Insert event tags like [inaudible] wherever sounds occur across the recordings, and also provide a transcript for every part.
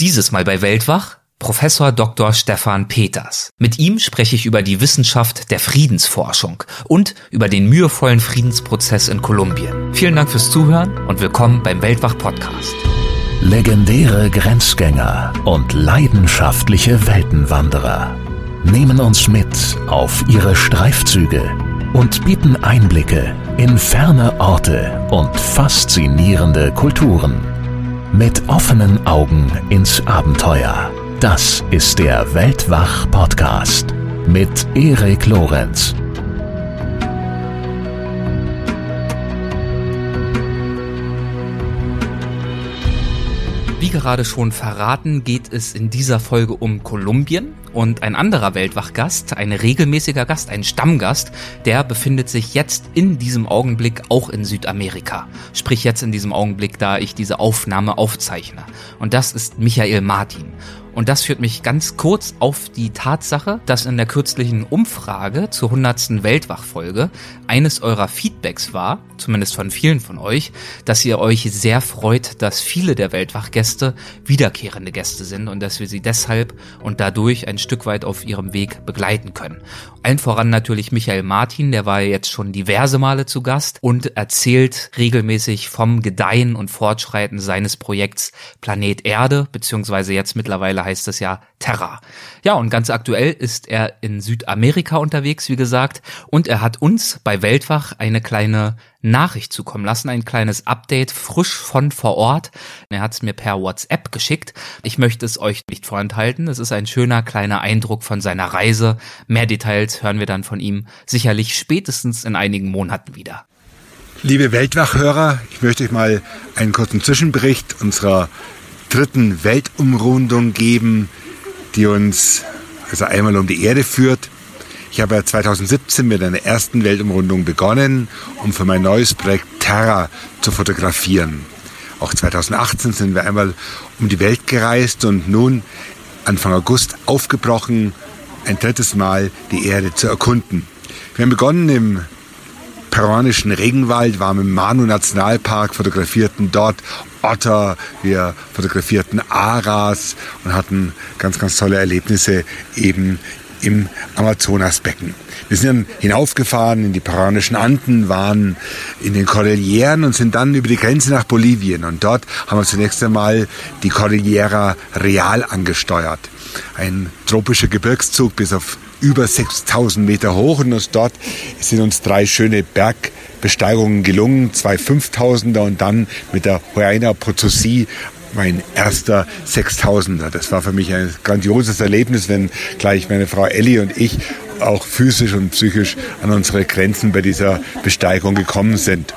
Dieses Mal bei Weltwach Professor Dr. Stefan Peters. Mit ihm spreche ich über die Wissenschaft der Friedensforschung und über den mühevollen Friedensprozess in Kolumbien. Vielen Dank fürs Zuhören und willkommen beim Weltwach Podcast. Legendäre Grenzgänger und leidenschaftliche Weltenwanderer nehmen uns mit auf ihre Streifzüge und bieten Einblicke in ferne Orte und faszinierende Kulturen. Mit offenen Augen ins Abenteuer. Das ist der Weltwach-Podcast mit Erik Lorenz. Wie gerade schon verraten, geht es in dieser Folge um Kolumbien und ein anderer Weltwachgast, ein regelmäßiger Gast, ein Stammgast, der befindet sich jetzt in diesem Augenblick auch in Südamerika. Sprich jetzt in diesem Augenblick, da ich diese Aufnahme aufzeichne. Und das ist Michael Martin. Und das führt mich ganz kurz auf die Tatsache, dass in der kürzlichen Umfrage zur 100. Weltwachfolge eines eurer Feedbacks war, zumindest von vielen von euch, dass ihr euch sehr freut, dass viele der Weltwachgäste wiederkehrende Gäste sind und dass wir sie deshalb und dadurch ein Stück weit auf ihrem Weg begleiten können. Allen voran natürlich Michael Martin, der war jetzt schon diverse Male zu Gast und erzählt regelmäßig vom Gedeihen und Fortschreiten seines Projekts Planet Erde, beziehungsweise jetzt mittlerweile heißt es ja Terra. Ja, und ganz aktuell ist er in Südamerika unterwegs, wie gesagt, und er hat uns bei Weltwach eine kleine Nachricht zukommen lassen, ein kleines Update frisch von vor Ort. Er hat es mir per WhatsApp geschickt. Ich möchte es euch nicht vorenthalten. Es ist ein schöner kleiner Eindruck von seiner Reise. Mehr Details hören wir dann von ihm sicherlich spätestens in einigen Monaten wieder. Liebe Weltwachhörer, ich möchte euch mal einen kurzen Zwischenbericht unserer dritten Weltumrundung geben, die uns also einmal um die Erde führt. Ich habe ja 2017 mit einer ersten Weltumrundung begonnen, um für mein neues Projekt Terra zu fotografieren. Auch 2018 sind wir einmal um die Welt gereist und nun Anfang August aufgebrochen, ein drittes Mal die Erde zu erkunden. Wir haben begonnen im peruanischen Regenwald, waren im Manu Nationalpark, fotografierten dort Otter, wir fotografierten Aras und hatten ganz, ganz tolle Erlebnisse eben im Amazonasbecken. Wir sind dann hinaufgefahren in die peruanischen Anden, waren in den Cordilleren und sind dann über die Grenze nach Bolivien. Und dort haben wir zunächst einmal die Cordillera Real angesteuert. Ein tropischer Gebirgszug bis auf über 6000 Meter hoch und dort sind uns drei schöne Bergbesteigungen gelungen, zwei 5000er und dann mit der Huayna Potosí mein erster 6000er. Das war für mich ein grandioses Erlebnis, wenn gleich meine Frau Ellie und ich auch physisch und psychisch an unsere Grenzen bei dieser Besteigung gekommen sind.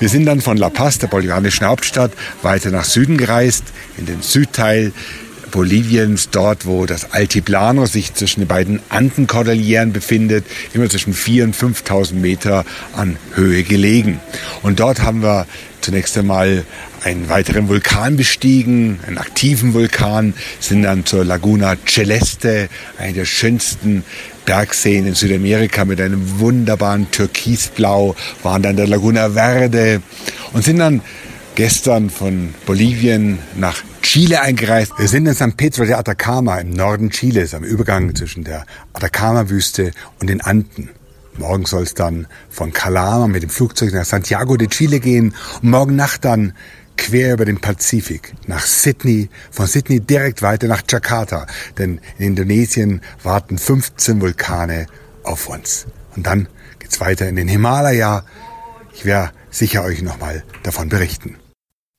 Wir sind dann von La Paz, der bolivianischen Hauptstadt, weiter nach Süden gereist, in den Südteil Boliviens, dort wo das Altiplano sich zwischen den beiden Andenkordilleren befindet, immer zwischen 4.000 und 5.000 Meter an Höhe gelegen. Und dort haben wir zunächst einmal einen weiteren Vulkan bestiegen, einen aktiven Vulkan, sind dann zur Laguna Celeste, eine der schönsten Bergseen in Südamerika mit einem wunderbaren Türkisblau, waren dann der Laguna Verde und sind dann gestern von Bolivien nach Chile eingereist. Wir sind in San Pedro de Atacama im Norden Chiles, am Übergang zwischen der Atacama-Wüste und den Anden. Morgen soll es dann von Calama mit dem Flugzeug nach Santiago de Chile gehen und morgen Nacht dann quer über den Pazifik nach Sydney, von Sydney direkt weiter nach Jakarta, denn in Indonesien warten 15 Vulkane auf uns. Und dann geht's weiter in den Himalaya. Ich werde sicher euch nochmal davon berichten.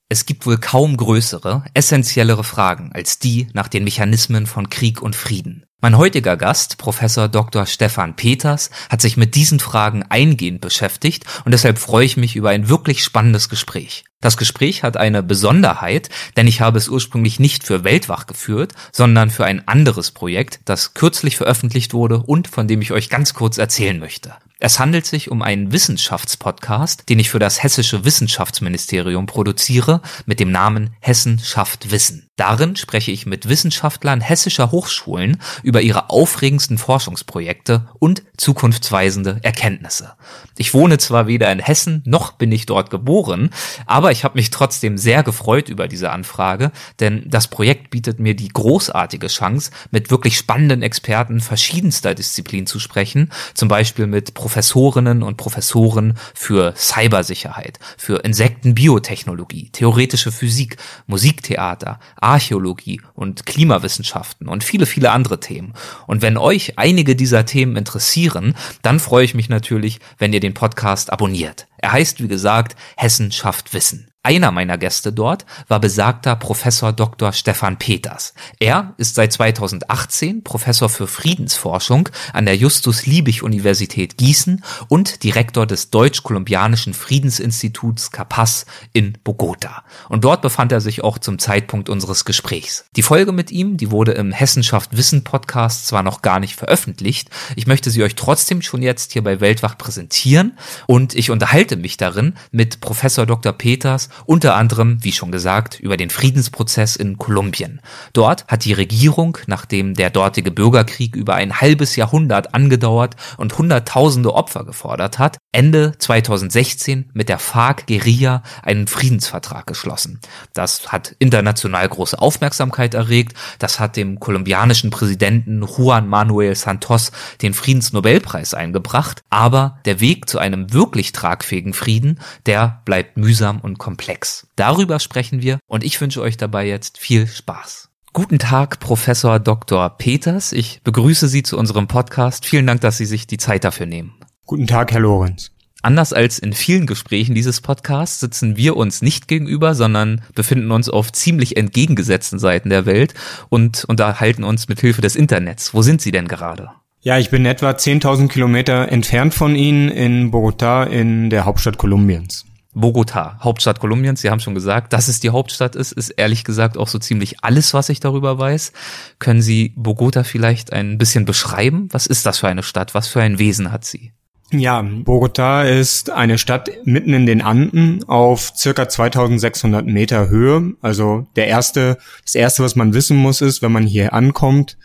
Es gibt wohl kaum größere, essentiellere Fragen als die nach den Mechanismen von Krieg und Frieden. Mein heutiger Gast, Professor Dr. Stefan Peters, hat sich mit diesen Fragen eingehend beschäftigt und deshalb freue ich mich über ein wirklich spannendes Gespräch. Das Gespräch hat eine Besonderheit, denn ich habe es ursprünglich nicht für Weltwach geführt, sondern für ein anderes Projekt, das kürzlich veröffentlicht wurde und von dem ich euch ganz kurz erzählen möchte. Es handelt sich um einen Wissenschaftspodcast, den ich für das Hessische Wissenschaftsministerium produziere, mit dem Namen Hessen schafft Wissen. Darin spreche ich mit Wissenschaftlern hessischer Hochschulen über ihre aufregendsten Forschungsprojekte und zukunftsweisende Erkenntnisse. Ich wohne zwar weder in Hessen noch bin ich dort geboren, aber ich habe mich trotzdem sehr gefreut über diese Anfrage, denn das Projekt bietet mir die großartige Chance, mit wirklich spannenden Experten verschiedenster Disziplinen zu sprechen, zum Beispiel mit Professorinnen und Professoren für Cybersicherheit, für Insektenbiotechnologie, theoretische Physik, Musiktheater, Archäologie und Klimawissenschaften und viele, viele andere Themen. Und wenn euch einige dieser Themen interessieren, dann freue ich mich natürlich, wenn ihr den Podcast abonniert. Er heißt, wie gesagt, Hessen schafft Wissen. Einer meiner Gäste dort war besagter Professor Dr. Stefan Peters. Er ist seit 2018 Professor für Friedensforschung an der Justus-Liebig-Universität Gießen und Direktor des Deutsch-Kolumbianischen Friedensinstituts Capaz in Bogota. Und dort befand er sich auch zum Zeitpunkt unseres Gesprächs. Die Folge mit ihm, die wurde im Hessenschaft Wissen Podcast zwar noch gar nicht veröffentlicht, ich möchte sie euch trotzdem schon jetzt hier bei Weltwach präsentieren und ich unterhalte mich darin mit Professor Dr. Peters unter anderem, wie schon gesagt, über den Friedensprozess in Kolumbien. Dort hat die Regierung, nachdem der dortige Bürgerkrieg über ein halbes Jahrhundert angedauert und hunderttausende Opfer gefordert hat, Ende 2016 mit der FARC-Guerilla einen Friedensvertrag geschlossen. Das hat international große Aufmerksamkeit erregt. Das hat dem kolumbianischen Präsidenten Juan Manuel Santos den Friedensnobelpreis eingebracht. Aber der Weg zu einem wirklich tragfähigen Frieden, der bleibt mühsam und komplex komplex. Darüber sprechen wir und ich wünsche euch dabei jetzt viel Spaß. Guten Tag, Professor Dr. Peters. Ich begrüße Sie zu unserem Podcast. Vielen Dank, dass Sie sich die Zeit dafür nehmen. Guten Tag, Herr Lorenz. Anders als in vielen Gesprächen dieses Podcasts sitzen wir uns nicht gegenüber, sondern befinden uns auf ziemlich entgegengesetzten Seiten der Welt und unterhalten uns mit Hilfe des Internets. Wo sind Sie denn gerade? Ja, ich bin etwa 10.000 Kilometer entfernt von Ihnen in Bogotá in der Hauptstadt Kolumbiens. Bogota, Hauptstadt Kolumbiens. Sie haben schon gesagt, dass es die Hauptstadt ist, ist ehrlich gesagt auch so ziemlich alles, was ich darüber weiß. Können Sie Bogota vielleicht ein bisschen beschreiben? Was ist das für eine Stadt? Was für ein Wesen hat sie? Ja, Bogota ist eine Stadt mitten in den Anden auf circa 2600 Meter Höhe. Also der erste, das erste, was man wissen muss, ist, wenn man hier ankommt,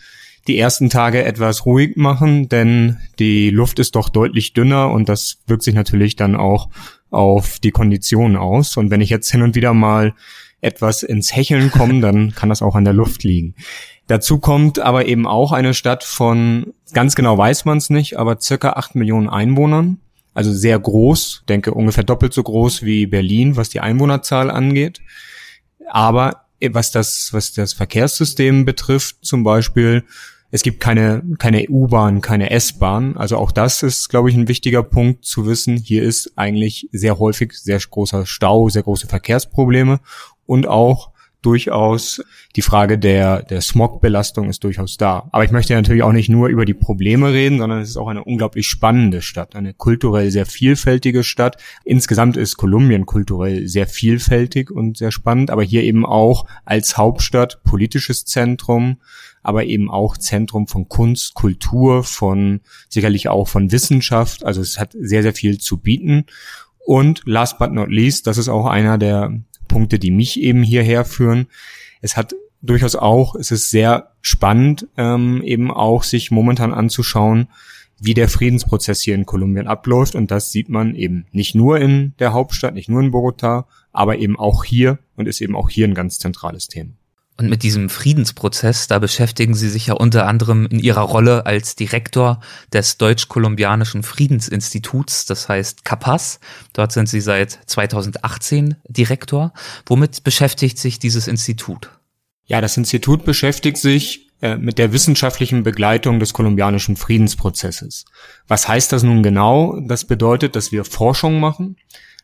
die ersten Tage etwas ruhig machen, denn die Luft ist doch deutlich dünner und das wirkt sich natürlich dann auch auf die Konditionen aus. Und wenn ich jetzt hin und wieder mal etwas ins Hecheln komme, [laughs] dann kann das auch an der Luft liegen. Dazu kommt aber eben auch eine Stadt von, ganz genau weiß man es nicht, aber circa acht Millionen Einwohnern. Also sehr groß, denke ungefähr doppelt so groß wie Berlin, was die Einwohnerzahl angeht. Aber was das, was das Verkehrssystem betrifft, zum Beispiel, es gibt keine, keine U-Bahn, keine S-Bahn. Also auch das ist, glaube ich, ein wichtiger Punkt zu wissen. Hier ist eigentlich sehr häufig sehr großer Stau, sehr große Verkehrsprobleme und auch durchaus die Frage der, der Smogbelastung ist durchaus da. Aber ich möchte natürlich auch nicht nur über die Probleme reden, sondern es ist auch eine unglaublich spannende Stadt, eine kulturell sehr vielfältige Stadt. Insgesamt ist Kolumbien kulturell sehr vielfältig und sehr spannend, aber hier eben auch als Hauptstadt, politisches Zentrum, aber eben auch Zentrum von Kunst, Kultur, von sicherlich auch von Wissenschaft. Also es hat sehr, sehr viel zu bieten. Und last but not least, das ist auch einer der Punkte, die mich eben hierher führen. Es hat durchaus auch, es ist sehr spannend, ähm, eben auch sich momentan anzuschauen, wie der Friedensprozess hier in Kolumbien abläuft. Und das sieht man eben nicht nur in der Hauptstadt, nicht nur in Bogota, aber eben auch hier und ist eben auch hier ein ganz zentrales Thema. Und mit diesem Friedensprozess, da beschäftigen Sie sich ja unter anderem in Ihrer Rolle als Direktor des Deutsch-Kolumbianischen Friedensinstituts, das heißt CAPAS. Dort sind Sie seit 2018 Direktor. Womit beschäftigt sich dieses Institut? Ja, das Institut beschäftigt sich äh, mit der wissenschaftlichen Begleitung des kolumbianischen Friedensprozesses. Was heißt das nun genau? Das bedeutet, dass wir Forschung machen,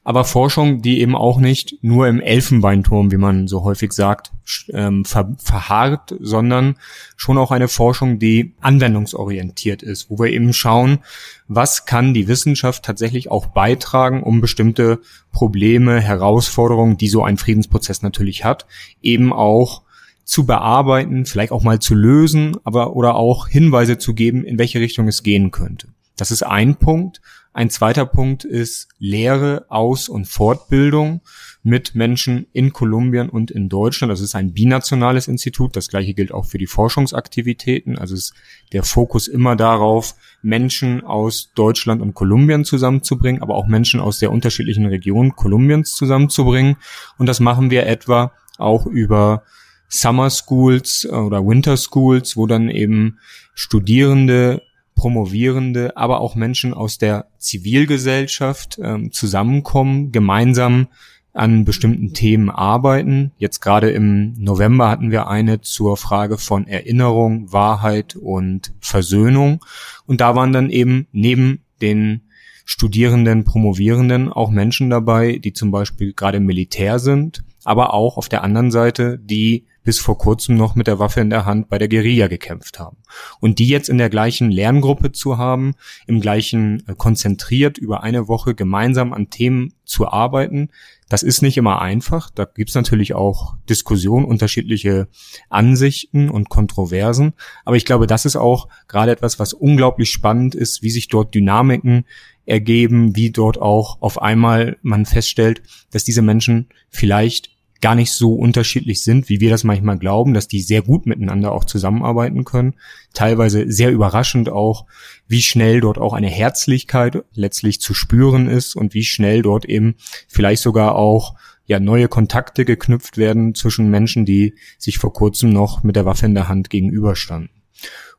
aber Forschung, die eben auch nicht nur im Elfenbeinturm, wie man so häufig sagt, ähm, ver verharrt, sondern schon auch eine Forschung, die anwendungsorientiert ist, wo wir eben schauen, was kann die Wissenschaft tatsächlich auch beitragen, um bestimmte Probleme, Herausforderungen, die so ein Friedensprozess natürlich hat, eben auch zu bearbeiten, vielleicht auch mal zu lösen, aber oder auch Hinweise zu geben, in welche Richtung es gehen könnte. Das ist ein Punkt. Ein zweiter Punkt ist Lehre, Aus- und Fortbildung mit Menschen in Kolumbien und in Deutschland. Das ist ein binationales Institut. Das gleiche gilt auch für die Forschungsaktivitäten. Also ist der Fokus immer darauf, Menschen aus Deutschland und Kolumbien zusammenzubringen, aber auch Menschen aus der unterschiedlichen Regionen Kolumbiens zusammenzubringen. Und das machen wir etwa auch über Summer Schools oder Winter Schools, wo dann eben Studierende Promovierende, aber auch Menschen aus der Zivilgesellschaft ähm, zusammenkommen, gemeinsam an bestimmten Themen arbeiten. Jetzt gerade im November hatten wir eine zur Frage von Erinnerung, Wahrheit und Versöhnung. Und da waren dann eben neben den Studierenden, Promovierenden auch Menschen dabei, die zum Beispiel gerade im Militär sind, aber auch auf der anderen Seite, die bis vor kurzem noch mit der Waffe in der Hand bei der Guerilla gekämpft haben. Und die jetzt in der gleichen Lerngruppe zu haben, im gleichen äh, konzentriert über eine Woche gemeinsam an Themen zu arbeiten, das ist nicht immer einfach. Da gibt's natürlich auch Diskussionen, unterschiedliche Ansichten und Kontroversen. Aber ich glaube, das ist auch gerade etwas, was unglaublich spannend ist, wie sich dort Dynamiken ergeben, wie dort auch auf einmal man feststellt, dass diese Menschen vielleicht gar nicht so unterschiedlich sind, wie wir das manchmal glauben, dass die sehr gut miteinander auch zusammenarbeiten können. Teilweise sehr überraschend auch, wie schnell dort auch eine Herzlichkeit letztlich zu spüren ist und wie schnell dort eben vielleicht sogar auch ja neue Kontakte geknüpft werden zwischen Menschen, die sich vor kurzem noch mit der Waffe in der Hand gegenüberstanden.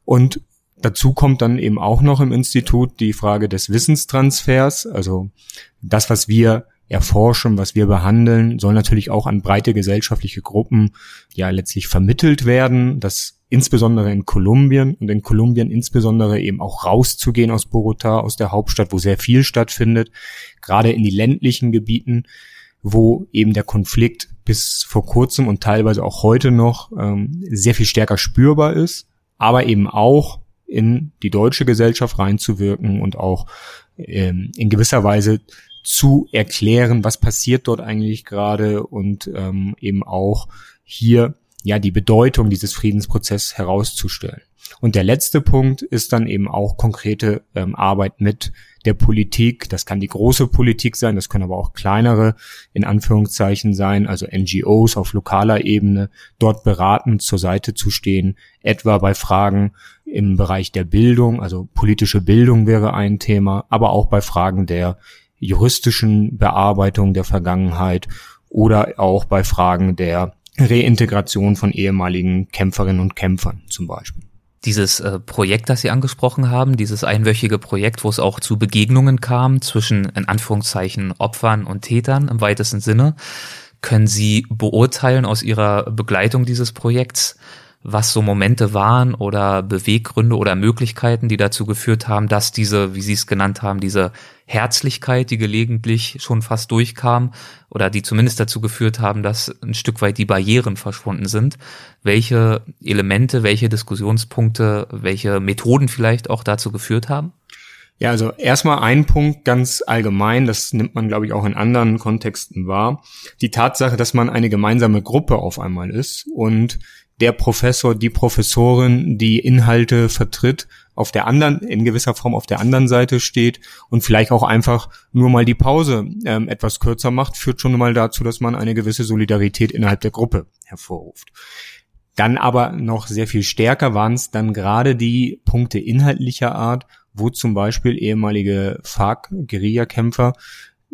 Und Dazu kommt dann eben auch noch im Institut die Frage des Wissenstransfers, also das, was wir erforschen, was wir behandeln, soll natürlich auch an breite gesellschaftliche Gruppen ja letztlich vermittelt werden, dass insbesondere in Kolumbien und in Kolumbien insbesondere eben auch rauszugehen aus Bogota, aus der Hauptstadt, wo sehr viel stattfindet, gerade in die ländlichen Gebieten, wo eben der Konflikt bis vor kurzem und teilweise auch heute noch ähm, sehr viel stärker spürbar ist, aber eben auch in die deutsche Gesellschaft reinzuwirken und auch ähm, in gewisser Weise zu erklären, was passiert dort eigentlich gerade und ähm, eben auch hier ja die Bedeutung dieses Friedensprozesses herauszustellen. Und der letzte Punkt ist dann eben auch konkrete ähm, Arbeit mit der Politik. Das kann die große Politik sein, das können aber auch kleinere in Anführungszeichen sein, also NGOs auf lokaler Ebene, dort beratend zur Seite zu stehen, etwa bei Fragen im Bereich der Bildung, also politische Bildung wäre ein Thema, aber auch bei Fragen der juristischen Bearbeitung der Vergangenheit oder auch bei Fragen der Reintegration von ehemaligen Kämpferinnen und Kämpfern zum Beispiel. Dieses äh, Projekt, das Sie angesprochen haben, dieses einwöchige Projekt, wo es auch zu Begegnungen kam zwischen in Anführungszeichen Opfern und Tätern im weitesten Sinne, können Sie beurteilen aus Ihrer Begleitung dieses Projekts, was so Momente waren oder Beweggründe oder Möglichkeiten, die dazu geführt haben, dass diese, wie Sie es genannt haben, diese Herzlichkeit, die gelegentlich schon fast durchkam oder die zumindest dazu geführt haben, dass ein Stück weit die Barrieren verschwunden sind. Welche Elemente, welche Diskussionspunkte, welche Methoden vielleicht auch dazu geführt haben? Ja, also erstmal ein Punkt ganz allgemein, das nimmt man, glaube ich, auch in anderen Kontexten wahr. Die Tatsache, dass man eine gemeinsame Gruppe auf einmal ist und der Professor, die Professorin, die Inhalte vertritt, auf der anderen, in gewisser Form auf der anderen Seite steht und vielleicht auch einfach nur mal die Pause ähm, etwas kürzer macht, führt schon mal dazu, dass man eine gewisse Solidarität innerhalb der Gruppe hervorruft. Dann aber noch sehr viel stärker waren es dann gerade die Punkte inhaltlicher Art, wo zum Beispiel ehemalige FARC-Guerillakämpfer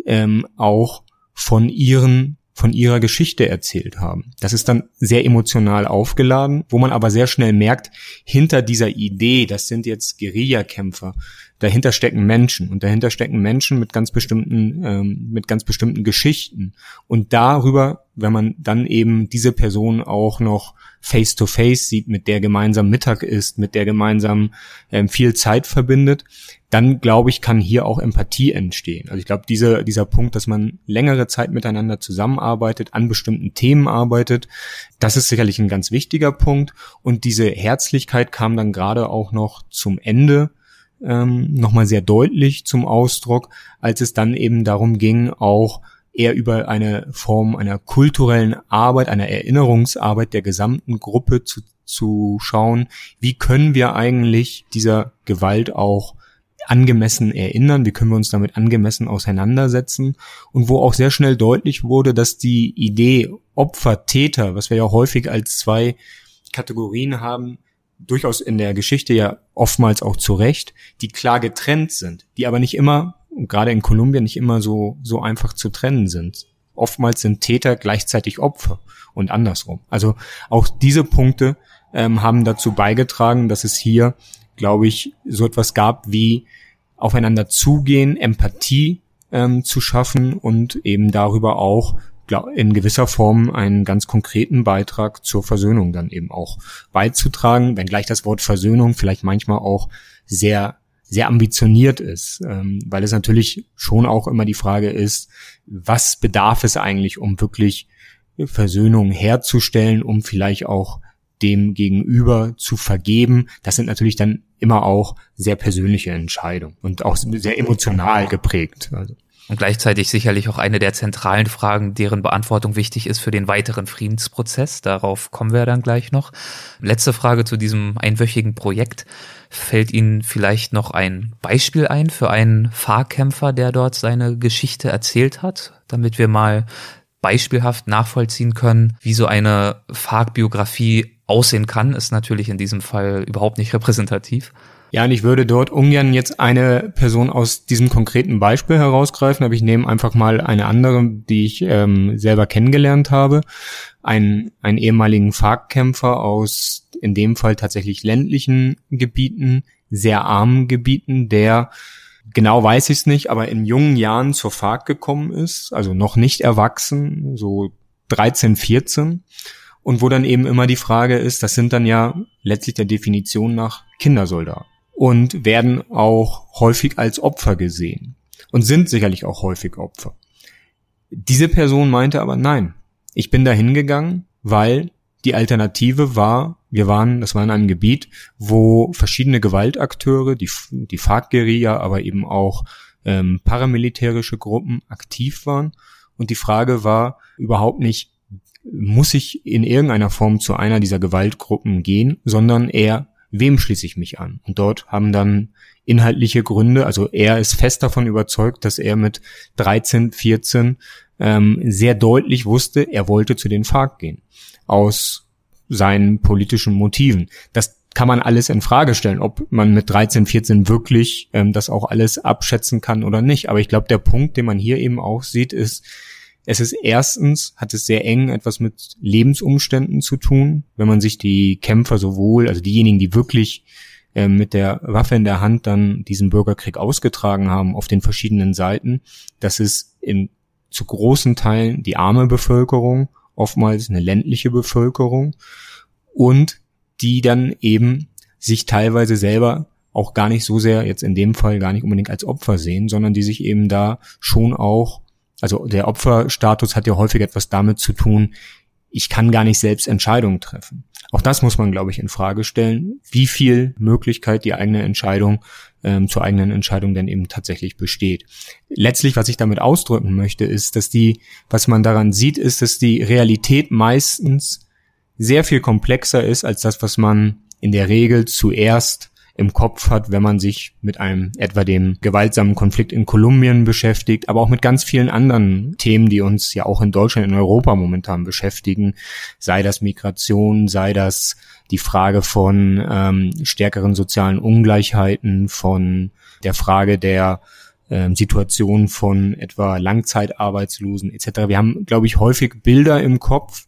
ähm, auch von ihren von ihrer Geschichte erzählt haben. Das ist dann sehr emotional aufgeladen, wo man aber sehr schnell merkt, hinter dieser Idee, das sind jetzt Guerillakämpfer, dahinter stecken Menschen und dahinter stecken Menschen mit ganz bestimmten, ähm, mit ganz bestimmten Geschichten. Und darüber, wenn man dann eben diese Person auch noch face to face sieht, mit der gemeinsam Mittag ist, mit der gemeinsam ähm, viel Zeit verbindet, dann glaube ich, kann hier auch Empathie entstehen. Also ich glaube, diese, dieser Punkt, dass man längere Zeit miteinander zusammenarbeitet, an bestimmten Themen arbeitet, das ist sicherlich ein ganz wichtiger Punkt. Und diese Herzlichkeit kam dann gerade auch noch zum Ende ähm, nochmal sehr deutlich zum Ausdruck, als es dann eben darum ging, auch eher über eine Form einer kulturellen Arbeit, einer Erinnerungsarbeit der gesamten Gruppe zu, zu schauen, wie können wir eigentlich dieser Gewalt auch angemessen erinnern, wie können wir uns damit angemessen auseinandersetzen. Und wo auch sehr schnell deutlich wurde, dass die Idee Opfer, Täter, was wir ja häufig als zwei Kategorien haben, durchaus in der Geschichte ja oftmals auch zu Recht, die klar getrennt sind, die aber nicht immer, gerade in Kolumbien nicht immer so, so einfach zu trennen sind. Oftmals sind Täter gleichzeitig Opfer und andersrum. Also auch diese Punkte ähm, haben dazu beigetragen, dass es hier, glaube ich, so etwas gab wie aufeinander zugehen, Empathie ähm, zu schaffen und eben darüber auch in gewisser Form einen ganz konkreten Beitrag zur Versöhnung dann eben auch beizutragen, wenngleich das Wort Versöhnung vielleicht manchmal auch sehr sehr ambitioniert ist, ähm, weil es natürlich schon auch immer die Frage ist, was bedarf es eigentlich, um wirklich Versöhnung herzustellen, um vielleicht auch dem Gegenüber zu vergeben. Das sind natürlich dann immer auch sehr persönliche Entscheidungen und auch sehr emotional geprägt. Also. Und gleichzeitig sicherlich auch eine der zentralen Fragen, deren Beantwortung wichtig ist für den weiteren Friedensprozess. Darauf kommen wir dann gleich noch. Letzte Frage zu diesem einwöchigen Projekt. Fällt Ihnen vielleicht noch ein Beispiel ein für einen Fahrkämpfer, der dort seine Geschichte erzählt hat, damit wir mal beispielhaft nachvollziehen können, wie so eine FARC-Biografie aussehen kann, ist natürlich in diesem Fall überhaupt nicht repräsentativ. Ja, und ich würde dort ungern jetzt eine Person aus diesem konkreten Beispiel herausgreifen, aber ich nehme einfach mal eine andere, die ich ähm, selber kennengelernt habe. Ein, einen ehemaligen FARC-Kämpfer aus in dem Fall tatsächlich ländlichen Gebieten, sehr armen Gebieten, der genau weiß ich es nicht, aber in jungen Jahren zur FARC gekommen ist, also noch nicht erwachsen, so 13, 14. Und wo dann eben immer die Frage ist, das sind dann ja letztlich der Definition nach Kindersoldaten und werden auch häufig als Opfer gesehen und sind sicherlich auch häufig Opfer. Diese Person meinte aber nein, ich bin da hingegangen, weil die Alternative war, wir waren, das war in einem Gebiet, wo verschiedene Gewaltakteure, die, die FARC-Guerilla, aber eben auch ähm, paramilitärische Gruppen aktiv waren. Und die Frage war überhaupt nicht, muss ich in irgendeiner Form zu einer dieser Gewaltgruppen gehen, sondern eher, wem schließe ich mich an? Und dort haben dann inhaltliche Gründe, also er ist fest davon überzeugt, dass er mit 13, 14 ähm, sehr deutlich wusste, er wollte zu den FARC gehen aus seinen politischen Motiven. Das kann man alles in Frage stellen, ob man mit 13, 14 wirklich ähm, das auch alles abschätzen kann oder nicht. Aber ich glaube, der Punkt, den man hier eben auch sieht, ist, es ist erstens, hat es sehr eng etwas mit Lebensumständen zu tun, wenn man sich die Kämpfer sowohl, also diejenigen, die wirklich äh, mit der Waffe in der Hand dann diesen Bürgerkrieg ausgetragen haben auf den verschiedenen Seiten, dass es in zu großen Teilen die arme Bevölkerung oftmals eine ländliche Bevölkerung und die dann eben sich teilweise selber auch gar nicht so sehr, jetzt in dem Fall gar nicht unbedingt als Opfer sehen, sondern die sich eben da schon auch, also der Opferstatus hat ja häufig etwas damit zu tun, ich kann gar nicht selbst Entscheidungen treffen. Auch das muss man, glaube ich, in Frage stellen, wie viel Möglichkeit die eigene Entscheidung ähm, zur eigenen Entscheidung denn eben tatsächlich besteht. Letztlich, was ich damit ausdrücken möchte, ist, dass die, was man daran sieht, ist, dass die Realität meistens sehr viel komplexer ist als das, was man in der Regel zuerst im Kopf hat, wenn man sich mit einem etwa dem gewaltsamen Konflikt in Kolumbien beschäftigt, aber auch mit ganz vielen anderen Themen, die uns ja auch in Deutschland, in Europa momentan beschäftigen, sei das Migration, sei das die Frage von ähm, stärkeren sozialen Ungleichheiten, von der Frage der ähm, Situation von etwa Langzeitarbeitslosen etc. Wir haben, glaube ich, häufig Bilder im Kopf,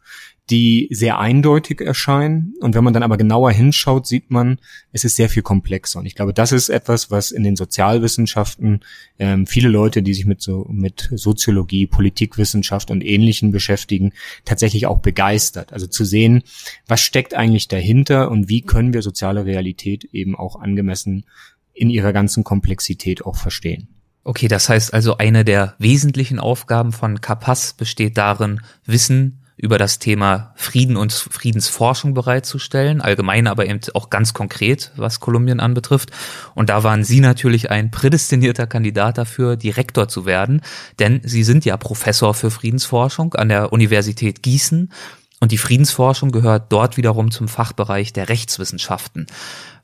die sehr eindeutig erscheinen. Und wenn man dann aber genauer hinschaut, sieht man, es ist sehr viel komplexer. Und ich glaube, das ist etwas, was in den Sozialwissenschaften ähm, viele Leute, die sich mit so mit Soziologie, Politikwissenschaft und Ähnlichen beschäftigen, tatsächlich auch begeistert. Also zu sehen, was steckt eigentlich dahinter und wie können wir soziale Realität eben auch angemessen in ihrer ganzen Komplexität auch verstehen. Okay, das heißt also, eine der wesentlichen Aufgaben von CAPAS besteht darin, Wissen über das Thema Frieden und Friedensforschung bereitzustellen, allgemein aber eben auch ganz konkret, was Kolumbien anbetrifft. Und da waren Sie natürlich ein prädestinierter Kandidat dafür, Direktor zu werden, denn Sie sind ja Professor für Friedensforschung an der Universität Gießen Und die Friedensforschung gehört dort wiederum zum Fachbereich der Rechtswissenschaften.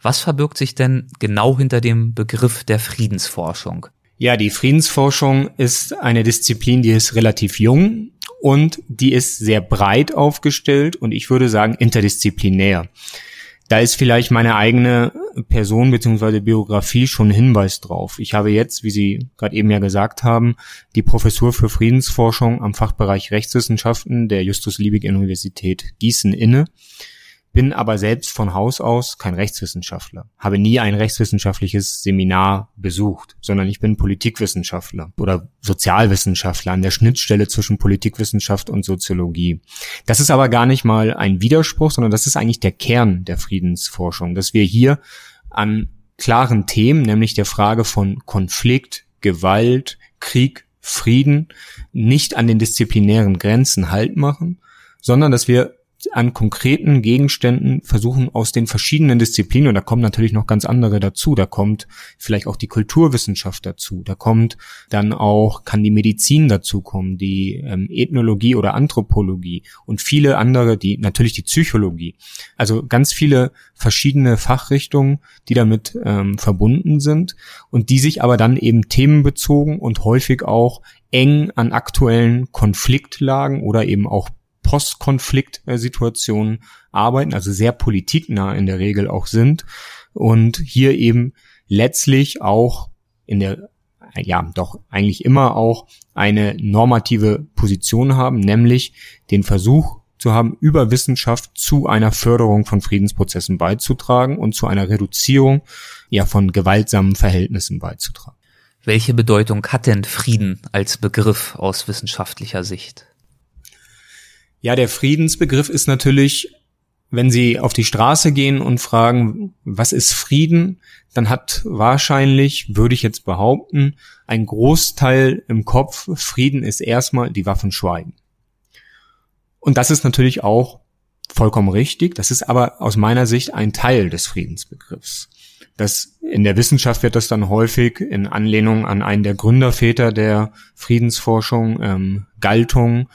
Was verbirgt sich denn genau hinter dem Begriff der Friedensforschung? Ja, die Friedensforschung ist eine Disziplin, die ist relativ jung und die ist sehr breit aufgestellt und ich würde sagen interdisziplinär. Da ist vielleicht meine eigene Person bzw. Biografie schon ein Hinweis drauf. Ich habe jetzt, wie Sie gerade eben ja gesagt haben, die Professur für Friedensforschung am Fachbereich Rechtswissenschaften der Justus Liebig Universität Gießen inne bin aber selbst von Haus aus kein Rechtswissenschaftler, habe nie ein rechtswissenschaftliches Seminar besucht, sondern ich bin Politikwissenschaftler oder Sozialwissenschaftler an der Schnittstelle zwischen Politikwissenschaft und Soziologie. Das ist aber gar nicht mal ein Widerspruch, sondern das ist eigentlich der Kern der Friedensforschung, dass wir hier an klaren Themen, nämlich der Frage von Konflikt, Gewalt, Krieg, Frieden, nicht an den disziplinären Grenzen Halt machen, sondern dass wir an konkreten Gegenständen versuchen aus den verschiedenen Disziplinen, und da kommen natürlich noch ganz andere dazu, da kommt vielleicht auch die Kulturwissenschaft dazu, da kommt dann auch, kann die Medizin dazu kommen, die ähm, Ethnologie oder Anthropologie und viele andere, die natürlich die Psychologie. Also ganz viele verschiedene Fachrichtungen, die damit ähm, verbunden sind und die sich aber dann eben themenbezogen und häufig auch eng an aktuellen Konfliktlagen oder eben auch Postkonfliktsituationen arbeiten, also sehr politiknah in der Regel auch sind und hier eben letztlich auch in der ja, doch eigentlich immer auch eine normative Position haben, nämlich den Versuch zu haben, über Wissenschaft zu einer Förderung von Friedensprozessen beizutragen und zu einer Reduzierung ja von gewaltsamen Verhältnissen beizutragen. Welche Bedeutung hat denn Frieden als Begriff aus wissenschaftlicher Sicht? Ja, der Friedensbegriff ist natürlich, wenn Sie auf die Straße gehen und fragen, was ist Frieden, dann hat wahrscheinlich, würde ich jetzt behaupten, ein Großteil im Kopf, Frieden ist erstmal die Waffen schweigen. Und das ist natürlich auch vollkommen richtig. Das ist aber aus meiner Sicht ein Teil des Friedensbegriffs. Das, in der Wissenschaft wird das dann häufig in Anlehnung an einen der Gründerväter der Friedensforschung, ähm, Galtung,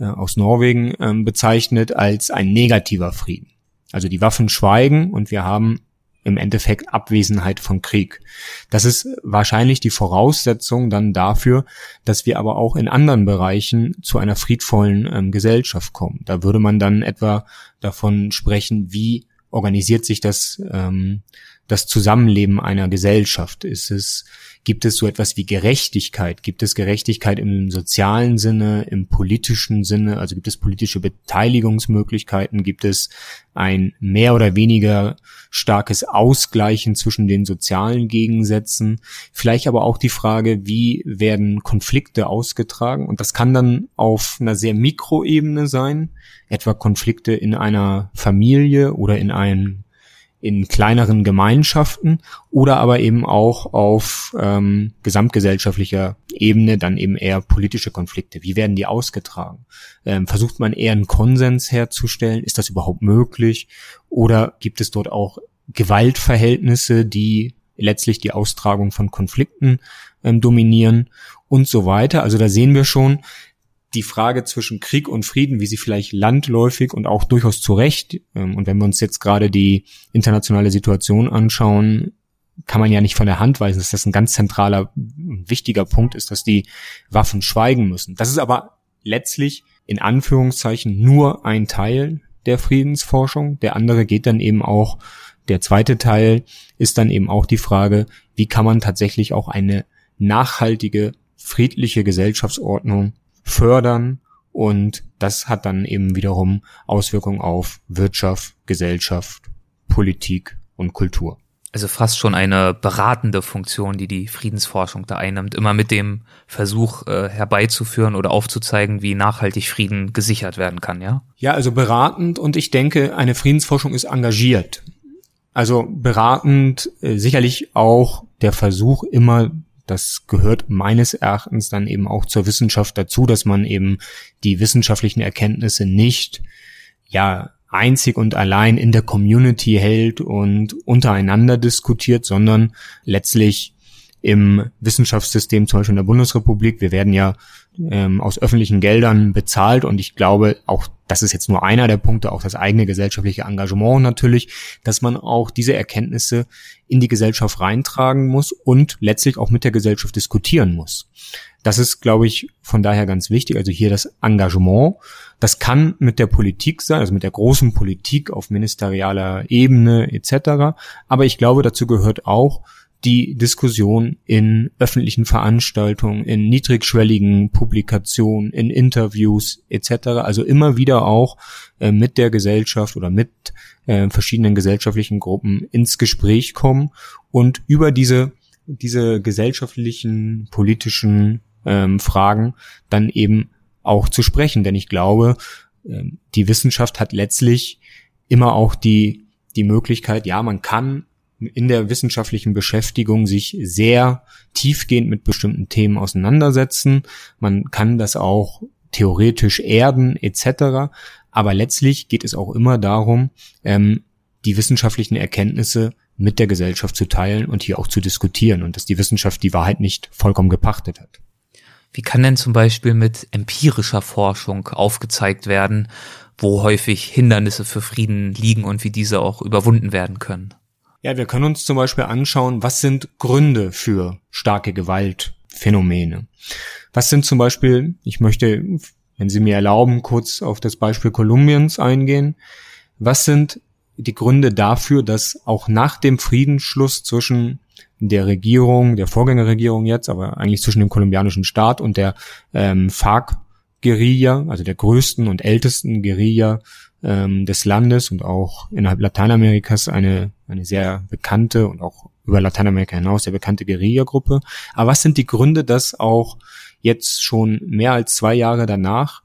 äh, aus Norwegen ähm, bezeichnet als ein negativer Frieden. Also die Waffen schweigen und wir haben im Endeffekt Abwesenheit von Krieg. Das ist wahrscheinlich die Voraussetzung dann dafür, dass wir aber auch in anderen Bereichen zu einer friedvollen ähm, Gesellschaft kommen. Da würde man dann etwa davon sprechen, wie organisiert sich das, ähm, das Zusammenleben einer Gesellschaft? Ist es Gibt es so etwas wie Gerechtigkeit? Gibt es Gerechtigkeit im sozialen Sinne, im politischen Sinne? Also gibt es politische Beteiligungsmöglichkeiten? Gibt es ein mehr oder weniger starkes Ausgleichen zwischen den sozialen Gegensätzen? Vielleicht aber auch die Frage, wie werden Konflikte ausgetragen? Und das kann dann auf einer sehr Mikroebene sein, etwa Konflikte in einer Familie oder in einem in kleineren Gemeinschaften oder aber eben auch auf ähm, gesamtgesellschaftlicher Ebene dann eben eher politische Konflikte. Wie werden die ausgetragen? Ähm, versucht man eher einen Konsens herzustellen? Ist das überhaupt möglich? Oder gibt es dort auch Gewaltverhältnisse, die letztlich die Austragung von Konflikten ähm, dominieren und so weiter? Also da sehen wir schon, die Frage zwischen Krieg und Frieden, wie sie vielleicht landläufig und auch durchaus zu Recht, ähm, und wenn wir uns jetzt gerade die internationale Situation anschauen, kann man ja nicht von der Hand weisen, dass das ein ganz zentraler, wichtiger Punkt ist, dass die Waffen schweigen müssen. Das ist aber letztlich in Anführungszeichen nur ein Teil der Friedensforschung. Der andere geht dann eben auch, der zweite Teil ist dann eben auch die Frage, wie kann man tatsächlich auch eine nachhaltige, friedliche Gesellschaftsordnung fördern und das hat dann eben wiederum Auswirkungen auf Wirtschaft, Gesellschaft, Politik und Kultur. Also fast schon eine beratende Funktion, die die Friedensforschung da einnimmt, immer mit dem Versuch äh, herbeizuführen oder aufzuzeigen, wie nachhaltig Frieden gesichert werden kann, ja? Ja, also beratend und ich denke, eine Friedensforschung ist engagiert. Also beratend äh, sicherlich auch der Versuch, immer das gehört meines Erachtens dann eben auch zur Wissenschaft dazu, dass man eben die wissenschaftlichen Erkenntnisse nicht, ja, einzig und allein in der Community hält und untereinander diskutiert, sondern letztlich im Wissenschaftssystem, zum Beispiel in der Bundesrepublik. Wir werden ja ähm, aus öffentlichen Geldern bezahlt und ich glaube, auch das ist jetzt nur einer der Punkte, auch das eigene gesellschaftliche Engagement natürlich, dass man auch diese Erkenntnisse in die Gesellschaft reintragen muss und letztlich auch mit der Gesellschaft diskutieren muss. Das ist, glaube ich, von daher ganz wichtig. Also hier das Engagement. Das kann mit der Politik sein, also mit der großen Politik auf ministerialer Ebene etc. Aber ich glaube, dazu gehört auch die Diskussion in öffentlichen Veranstaltungen, in niedrigschwelligen Publikationen, in Interviews etc. Also immer wieder auch äh, mit der Gesellschaft oder mit äh, verschiedenen gesellschaftlichen Gruppen ins Gespräch kommen und über diese diese gesellschaftlichen, politischen ähm, Fragen dann eben auch zu sprechen. Denn ich glaube, ähm, die Wissenschaft hat letztlich immer auch die, die Möglichkeit, ja, man kann in der wissenschaftlichen Beschäftigung sich sehr tiefgehend mit bestimmten Themen auseinandersetzen. Man kann das auch theoretisch erden etc. Aber letztlich geht es auch immer darum, ähm, die wissenschaftlichen Erkenntnisse mit der Gesellschaft zu teilen und hier auch zu diskutieren und dass die Wissenschaft die Wahrheit nicht vollkommen gepachtet hat. Wie kann denn zum Beispiel mit empirischer Forschung aufgezeigt werden, wo häufig Hindernisse für Frieden liegen und wie diese auch überwunden werden können? Ja, wir können uns zum Beispiel anschauen, was sind Gründe für starke Gewaltphänomene? Was sind zum Beispiel, ich möchte, wenn Sie mir erlauben, kurz auf das Beispiel Kolumbiens eingehen. Was sind die Gründe dafür, dass auch nach dem Friedensschluss zwischen der Regierung, der Vorgängerregierung jetzt, aber eigentlich zwischen dem kolumbianischen Staat und der ähm, FARC-Guerilla, also der größten und ältesten Guerilla ähm, des Landes und auch innerhalb Lateinamerikas eine, eine sehr bekannte und auch über Lateinamerika hinaus sehr bekannte Guerilla-Gruppe. Aber was sind die Gründe, dass auch jetzt schon mehr als zwei Jahre danach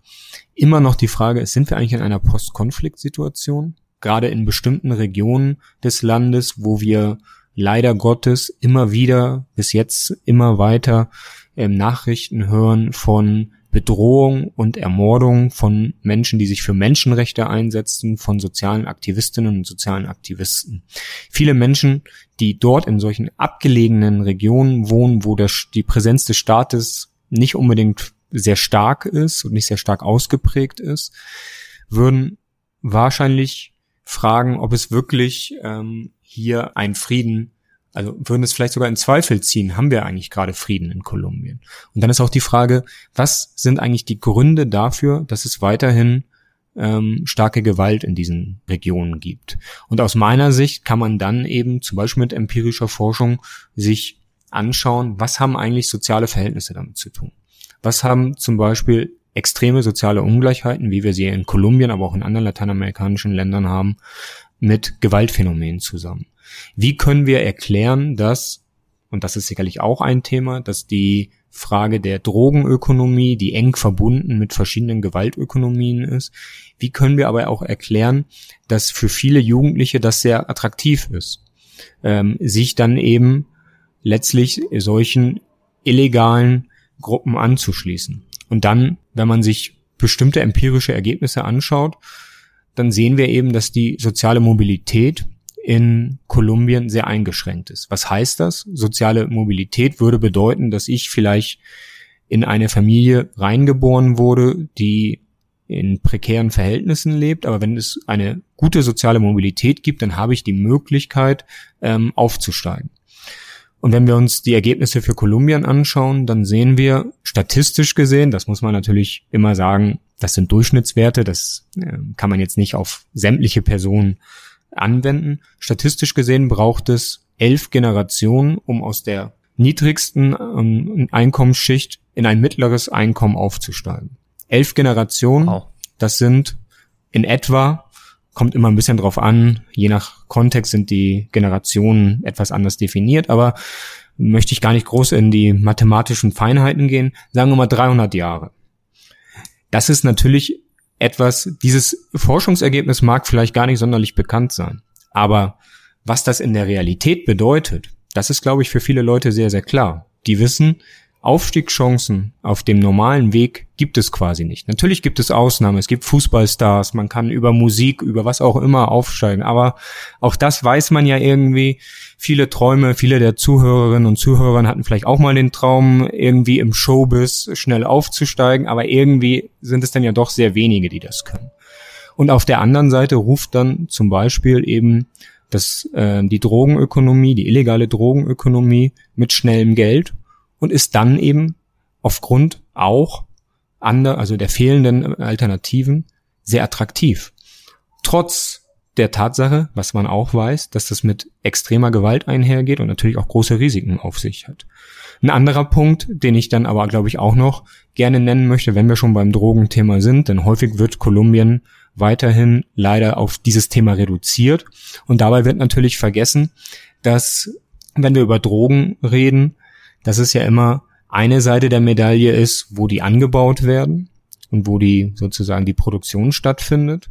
immer noch die Frage ist, sind wir eigentlich in einer Post-Konflikt-Situation? Gerade in bestimmten Regionen des Landes, wo wir leider Gottes immer wieder bis jetzt immer weiter ähm, Nachrichten hören von Bedrohung und Ermordung von Menschen, die sich für Menschenrechte einsetzen, von sozialen Aktivistinnen und sozialen Aktivisten. Viele Menschen, die dort in solchen abgelegenen Regionen wohnen, wo der, die Präsenz des Staates nicht unbedingt sehr stark ist und nicht sehr stark ausgeprägt ist, würden wahrscheinlich fragen, ob es wirklich ähm, hier ein Frieden also würden es vielleicht sogar in Zweifel ziehen, haben wir eigentlich gerade Frieden in Kolumbien? Und dann ist auch die Frage, was sind eigentlich die Gründe dafür, dass es weiterhin ähm, starke Gewalt in diesen Regionen gibt? Und aus meiner Sicht kann man dann eben zum Beispiel mit empirischer Forschung sich anschauen, was haben eigentlich soziale Verhältnisse damit zu tun? Was haben zum Beispiel extreme soziale Ungleichheiten, wie wir sie in Kolumbien, aber auch in anderen lateinamerikanischen Ländern haben, mit Gewaltphänomenen zusammen? Wie können wir erklären, dass, und das ist sicherlich auch ein Thema, dass die Frage der Drogenökonomie, die eng verbunden mit verschiedenen Gewaltökonomien ist. Wie können wir aber auch erklären, dass für viele Jugendliche das sehr attraktiv ist, ähm, sich dann eben letztlich solchen illegalen Gruppen anzuschließen. Und dann, wenn man sich bestimmte empirische Ergebnisse anschaut, dann sehen wir eben, dass die soziale Mobilität in Kolumbien sehr eingeschränkt ist. Was heißt das? Soziale Mobilität würde bedeuten, dass ich vielleicht in eine Familie reingeboren wurde, die in prekären Verhältnissen lebt, aber wenn es eine gute soziale Mobilität gibt, dann habe ich die Möglichkeit, ähm, aufzusteigen. Und wenn wir uns die Ergebnisse für Kolumbien anschauen, dann sehen wir statistisch gesehen, das muss man natürlich immer sagen, das sind Durchschnittswerte, das äh, kann man jetzt nicht auf sämtliche Personen anwenden. Statistisch gesehen braucht es elf Generationen, um aus der niedrigsten ähm, Einkommensschicht in ein mittleres Einkommen aufzusteigen. Elf Generationen, wow. das sind in etwa, kommt immer ein bisschen drauf an, je nach Kontext sind die Generationen etwas anders definiert, aber möchte ich gar nicht groß in die mathematischen Feinheiten gehen, sagen wir mal 300 Jahre. Das ist natürlich etwas, dieses Forschungsergebnis mag vielleicht gar nicht sonderlich bekannt sein. Aber was das in der Realität bedeutet, das ist, glaube ich, für viele Leute sehr, sehr klar. Die wissen, Aufstiegschancen auf dem normalen Weg gibt es quasi nicht. Natürlich gibt es Ausnahmen, es gibt Fußballstars, man kann über Musik, über was auch immer aufsteigen, aber auch das weiß man ja irgendwie. Viele Träume, viele der Zuhörerinnen und Zuhörer hatten vielleicht auch mal den Traum, irgendwie im Showbiz schnell aufzusteigen, aber irgendwie sind es dann ja doch sehr wenige, die das können. Und auf der anderen Seite ruft dann zum Beispiel eben das, äh, die Drogenökonomie, die illegale Drogenökonomie mit schnellem Geld und ist dann eben aufgrund auch ander, also der fehlenden Alternativen sehr attraktiv. Trotz der Tatsache, was man auch weiß, dass das mit extremer Gewalt einhergeht und natürlich auch große Risiken auf sich hat. Ein anderer Punkt, den ich dann aber, glaube ich, auch noch gerne nennen möchte, wenn wir schon beim Drogenthema sind, denn häufig wird Kolumbien weiterhin leider auf dieses Thema reduziert. Und dabei wird natürlich vergessen, dass, wenn wir über Drogen reden, dass es ja immer eine Seite der Medaille ist, wo die angebaut werden und wo die sozusagen die Produktion stattfindet.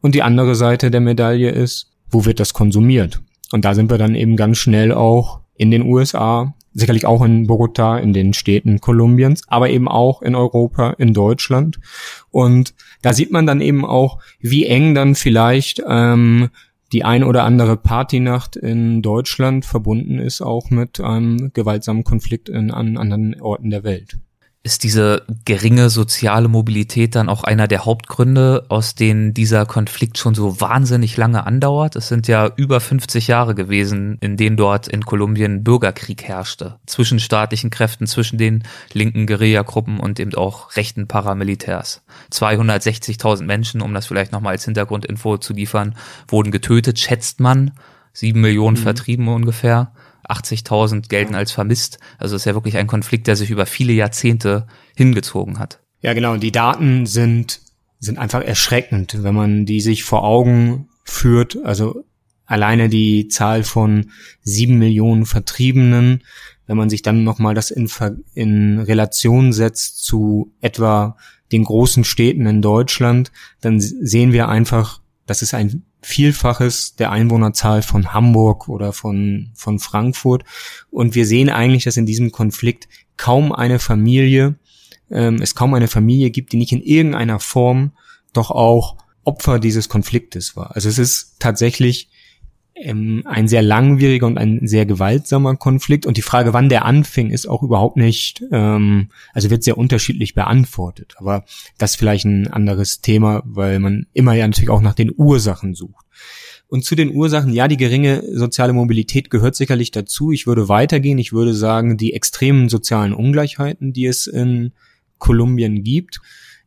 Und die andere Seite der Medaille ist, wo wird das konsumiert? Und da sind wir dann eben ganz schnell auch in den USA, sicherlich auch in Bogota, in den Städten Kolumbiens, aber eben auch in Europa, in Deutschland. Und da sieht man dann eben auch, wie eng dann vielleicht ähm, die ein oder andere Partynacht in Deutschland verbunden ist auch mit einem gewaltsamen Konflikt in, an anderen Orten der Welt. Ist diese geringe soziale Mobilität dann auch einer der Hauptgründe, aus denen dieser Konflikt schon so wahnsinnig lange andauert? Es sind ja über 50 Jahre gewesen, in denen dort in Kolumbien Bürgerkrieg herrschte. Zwischen staatlichen Kräften, zwischen den linken Guerillagruppen und eben auch rechten Paramilitärs. 260.000 Menschen, um das vielleicht nochmal als Hintergrundinfo zu liefern, wurden getötet, schätzt man. Sieben Millionen mhm. vertrieben ungefähr. 80.000 gelten als vermisst. Also es ist ja wirklich ein Konflikt, der sich über viele Jahrzehnte hingezogen hat. Ja, genau. Die Daten sind, sind einfach erschreckend, wenn man die sich vor Augen führt. Also alleine die Zahl von sieben Millionen Vertriebenen, wenn man sich dann nochmal das in, in Relation setzt zu etwa den großen Städten in Deutschland, dann sehen wir einfach, das ist ein Vielfaches der Einwohnerzahl von Hamburg oder von, von Frankfurt. Und wir sehen eigentlich, dass in diesem Konflikt kaum eine Familie, ähm, es kaum eine Familie gibt, die nicht in irgendeiner Form doch auch Opfer dieses Konfliktes war. Also es ist tatsächlich ähm, ein sehr langwieriger und ein sehr gewaltsamer Konflikt. Und die Frage, wann der anfing, ist auch überhaupt nicht, ähm, also wird sehr unterschiedlich beantwortet. Aber das ist vielleicht ein anderes Thema, weil man immer ja natürlich auch nach den Ursachen sucht. Und zu den Ursachen, ja, die geringe soziale Mobilität gehört sicherlich dazu. Ich würde weitergehen. Ich würde sagen, die extremen sozialen Ungleichheiten, die es in Kolumbien gibt,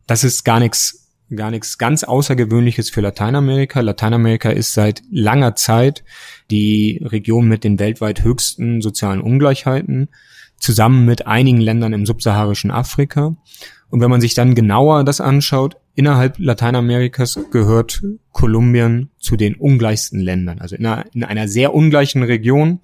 das ist gar nichts gar nichts ganz Außergewöhnliches für Lateinamerika. Lateinamerika ist seit langer Zeit die Region mit den weltweit höchsten sozialen Ungleichheiten, zusammen mit einigen Ländern im subsaharischen Afrika. Und wenn man sich dann genauer das anschaut, innerhalb Lateinamerikas gehört Kolumbien zu den ungleichsten Ländern. Also in einer, in einer sehr ungleichen Region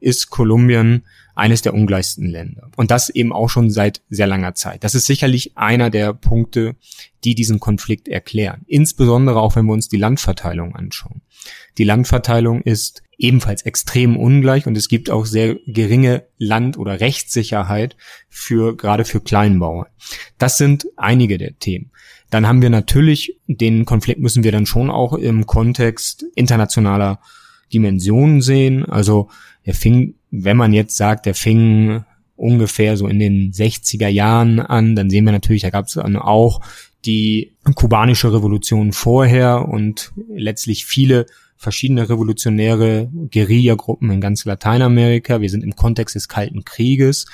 ist Kolumbien eines der ungleichsten Länder. Und das eben auch schon seit sehr langer Zeit. Das ist sicherlich einer der Punkte, die diesen Konflikt erklären. Insbesondere auch, wenn wir uns die Landverteilung anschauen. Die Landverteilung ist ebenfalls extrem ungleich und es gibt auch sehr geringe Land- oder Rechtssicherheit für, gerade für Kleinbauern. Das sind einige der Themen. Dann haben wir natürlich, den Konflikt müssen wir dann schon auch im Kontext internationaler Dimensionen sehen. Also er fing, wenn man jetzt sagt, er fing ungefähr so in den 60er Jahren an, dann sehen wir natürlich, da gab es dann auch die kubanische Revolution vorher und letztlich viele verschiedene revolutionäre Guerillagruppen in ganz Lateinamerika. Wir sind im Kontext des Kalten Krieges.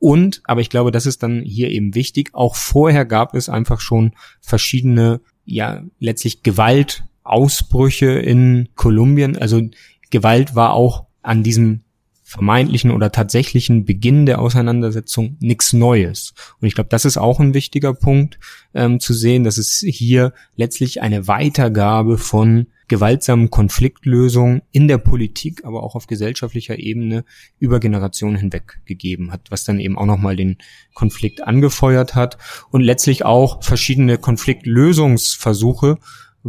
Und, aber ich glaube, das ist dann hier eben wichtig, auch vorher gab es einfach schon verschiedene, ja, letztlich Gewaltausbrüche in Kolumbien. Also Gewalt war auch an diesem vermeintlichen oder tatsächlichen Beginn der Auseinandersetzung nichts Neues. Und ich glaube, das ist auch ein wichtiger Punkt ähm, zu sehen, dass es hier letztlich eine Weitergabe von gewaltsamen Konfliktlösungen in der Politik, aber auch auf gesellschaftlicher Ebene über Generationen hinweg gegeben hat, was dann eben auch nochmal den Konflikt angefeuert hat und letztlich auch verschiedene Konfliktlösungsversuche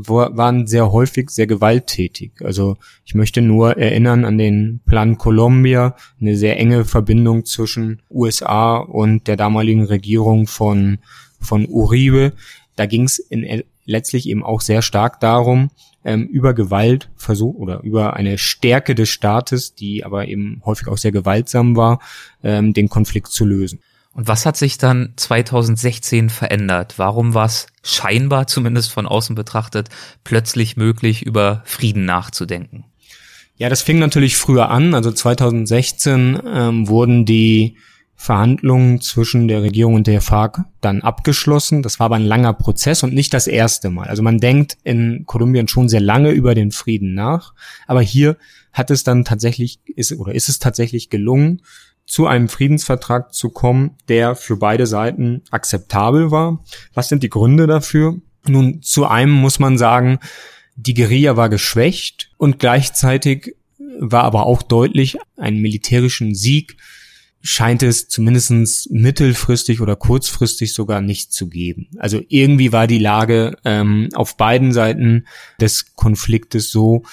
waren sehr häufig sehr gewalttätig. Also ich möchte nur erinnern an den Plan Colombia, eine sehr enge Verbindung zwischen USA und der damaligen Regierung von, von Uribe. Da ging es letztlich eben auch sehr stark darum, ähm, über Gewalt versuch oder über eine Stärke des Staates, die aber eben häufig auch sehr gewaltsam war, ähm, den Konflikt zu lösen. Und was hat sich dann 2016 verändert? Warum war es scheinbar, zumindest von außen betrachtet, plötzlich möglich, über Frieden nachzudenken? Ja, das fing natürlich früher an. Also 2016 ähm, wurden die Verhandlungen zwischen der Regierung und der FARC dann abgeschlossen. Das war aber ein langer Prozess und nicht das erste Mal. Also man denkt in Kolumbien schon sehr lange über den Frieden nach, aber hier hat es dann tatsächlich ist oder ist es tatsächlich gelungen, zu einem Friedensvertrag zu kommen, der für beide Seiten akzeptabel war. Was sind die Gründe dafür? Nun, zu einem muss man sagen, die Guerilla war geschwächt und gleichzeitig war aber auch deutlich, einen militärischen Sieg scheint es zumindestens mittelfristig oder kurzfristig sogar nicht zu geben. Also irgendwie war die Lage ähm, auf beiden Seiten des Konfliktes so,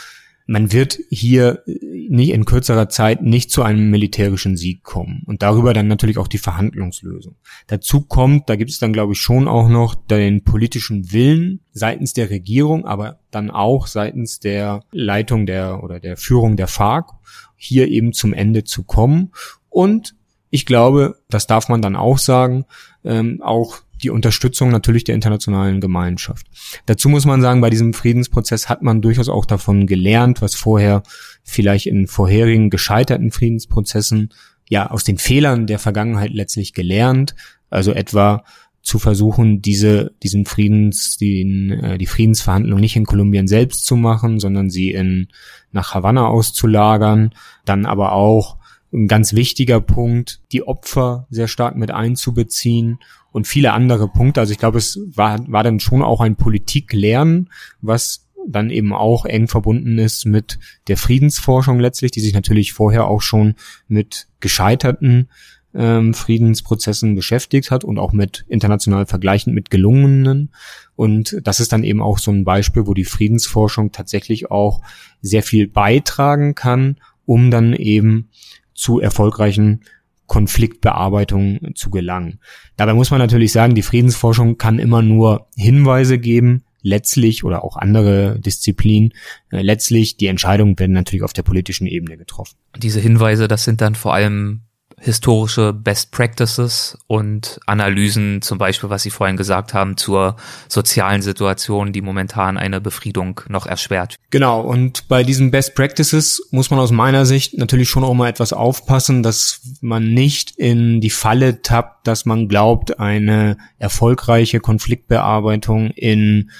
man wird hier nicht in kürzerer Zeit nicht zu einem militärischen Sieg kommen und darüber dann natürlich auch die Verhandlungslösung. Dazu kommt, da gibt es dann glaube ich schon auch noch den politischen Willen seitens der Regierung, aber dann auch seitens der Leitung der oder der Führung der FARC hier eben zum Ende zu kommen und ich glaube, das darf man dann auch sagen, ähm, auch die Unterstützung natürlich der internationalen Gemeinschaft. Dazu muss man sagen, bei diesem Friedensprozess hat man durchaus auch davon gelernt, was vorher vielleicht in vorherigen gescheiterten Friedensprozessen ja aus den Fehlern der Vergangenheit letztlich gelernt. Also etwa zu versuchen, diese, diesen Friedens, die, äh, die Friedensverhandlungen nicht in Kolumbien selbst zu machen, sondern sie in, nach Havanna auszulagern, dann aber auch ein ganz wichtiger Punkt, die Opfer sehr stark mit einzubeziehen und viele andere Punkte. Also ich glaube, es war, war dann schon auch ein Politiklernen, was dann eben auch eng verbunden ist mit der Friedensforschung letztlich, die sich natürlich vorher auch schon mit gescheiterten ähm, Friedensprozessen beschäftigt hat und auch mit international vergleichend mit gelungenen. Und das ist dann eben auch so ein Beispiel, wo die Friedensforschung tatsächlich auch sehr viel beitragen kann, um dann eben zu erfolgreichen Konfliktbearbeitung zu gelangen. Dabei muss man natürlich sagen, die Friedensforschung kann immer nur Hinweise geben, letztlich oder auch andere Disziplinen, äh, letztlich die Entscheidungen werden natürlich auf der politischen Ebene getroffen. Diese Hinweise, das sind dann vor allem historische Best Practices und Analysen, zum Beispiel, was Sie vorhin gesagt haben, zur sozialen Situation, die momentan eine Befriedung noch erschwert. Genau, und bei diesen Best Practices muss man aus meiner Sicht natürlich schon auch mal etwas aufpassen, dass man nicht in die Falle tappt, dass man glaubt, eine erfolgreiche Konfliktbearbeitung in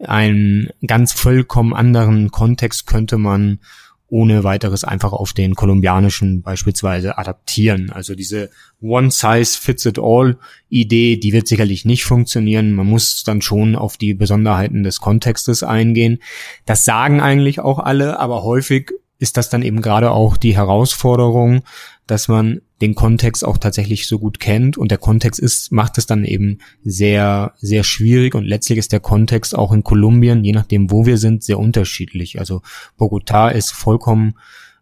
einen ganz vollkommen anderen Kontext könnte man ohne weiteres einfach auf den kolumbianischen beispielsweise adaptieren. Also diese One-Size-Fits-it-all-Idee, die wird sicherlich nicht funktionieren. Man muss dann schon auf die Besonderheiten des Kontextes eingehen. Das sagen eigentlich auch alle, aber häufig ist das dann eben gerade auch die Herausforderung, dass man den Kontext auch tatsächlich so gut kennt und der Kontext ist, macht es dann eben sehr, sehr schwierig und letztlich ist der Kontext auch in Kolumbien, je nachdem wo wir sind, sehr unterschiedlich. Also Bogotá ist vollkommen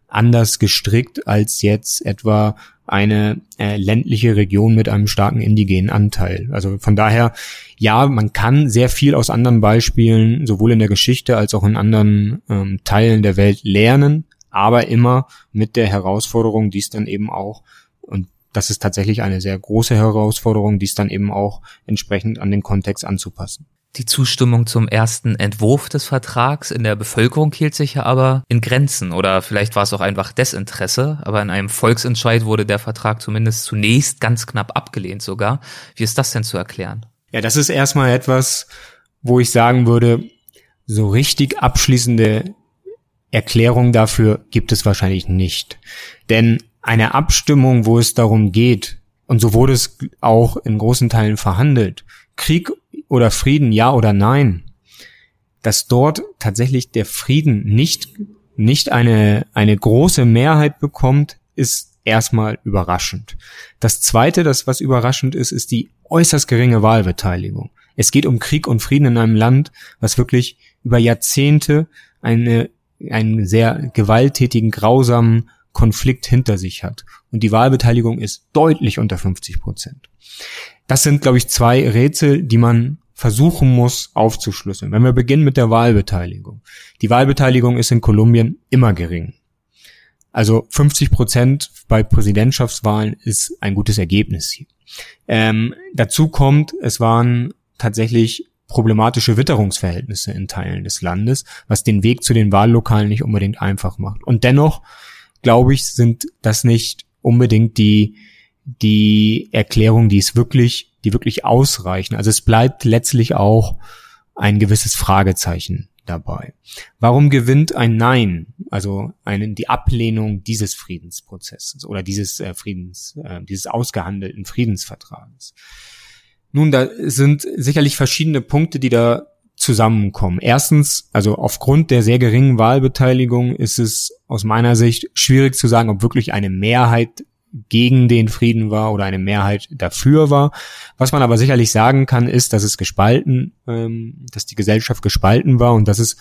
anders gestrickt als jetzt etwa eine äh, ländliche Region mit einem starken indigenen Anteil. Also von daher, ja, man kann sehr viel aus anderen Beispielen, sowohl in der Geschichte als auch in anderen ähm, Teilen der Welt lernen, aber immer mit der Herausforderung, dies dann eben auch, und das ist tatsächlich eine sehr große Herausforderung, dies dann eben auch entsprechend an den Kontext anzupassen. Die Zustimmung zum ersten Entwurf des Vertrags in der Bevölkerung hielt sich ja aber in Grenzen oder vielleicht war es auch einfach Desinteresse, aber in einem Volksentscheid wurde der Vertrag zumindest zunächst ganz knapp abgelehnt sogar. Wie ist das denn zu erklären? Ja, das ist erstmal etwas, wo ich sagen würde, so richtig abschließende Erklärung dafür gibt es wahrscheinlich nicht. Denn eine Abstimmung, wo es darum geht, und so wurde es auch in großen Teilen verhandelt, Krieg oder Frieden, ja oder nein, dass dort tatsächlich der Frieden nicht, nicht eine, eine große Mehrheit bekommt, ist erstmal überraschend. Das zweite, das was überraschend ist, ist die äußerst geringe Wahlbeteiligung. Es geht um Krieg und Frieden in einem Land, was wirklich über Jahrzehnte eine, einen sehr gewalttätigen, grausamen Konflikt hinter sich hat. Und die Wahlbeteiligung ist deutlich unter 50 Prozent. Das sind, glaube ich, zwei Rätsel, die man versuchen muss aufzuschlüsseln. Wenn wir beginnen mit der Wahlbeteiligung. Die Wahlbeteiligung ist in Kolumbien immer gering. Also 50 Prozent bei Präsidentschaftswahlen ist ein gutes Ergebnis hier. Ähm, dazu kommt, es waren tatsächlich problematische Witterungsverhältnisse in Teilen des Landes, was den Weg zu den Wahllokalen nicht unbedingt einfach macht. Und dennoch, glaube ich, sind das nicht unbedingt die, die Erklärungen, die es wirklich, die wirklich ausreichen. Also es bleibt letztlich auch ein gewisses Fragezeichen dabei. Warum gewinnt ein Nein, also eine, die Ablehnung dieses Friedensprozesses oder dieses äh, Friedens, äh, dieses ausgehandelten Friedensvertrages? Nun, da sind sicherlich verschiedene Punkte, die da zusammenkommen. Erstens, also aufgrund der sehr geringen Wahlbeteiligung ist es aus meiner Sicht schwierig zu sagen, ob wirklich eine Mehrheit gegen den Frieden war oder eine Mehrheit dafür war. Was man aber sicherlich sagen kann, ist, dass es gespalten, ähm, dass die Gesellschaft gespalten war und dass es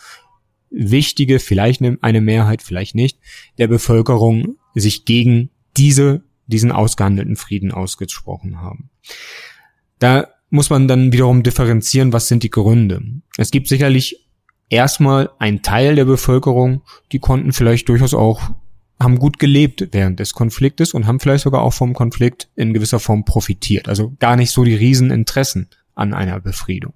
wichtige, vielleicht eine Mehrheit, vielleicht nicht, der Bevölkerung sich gegen diese, diesen ausgehandelten Frieden ausgesprochen haben. Da muss man dann wiederum differenzieren, was sind die Gründe. Es gibt sicherlich erstmal einen Teil der Bevölkerung, die konnten vielleicht durchaus auch haben gut gelebt während des Konfliktes und haben vielleicht sogar auch vom Konflikt in gewisser Form profitiert. Also gar nicht so die Rieseninteressen an einer Befriedung.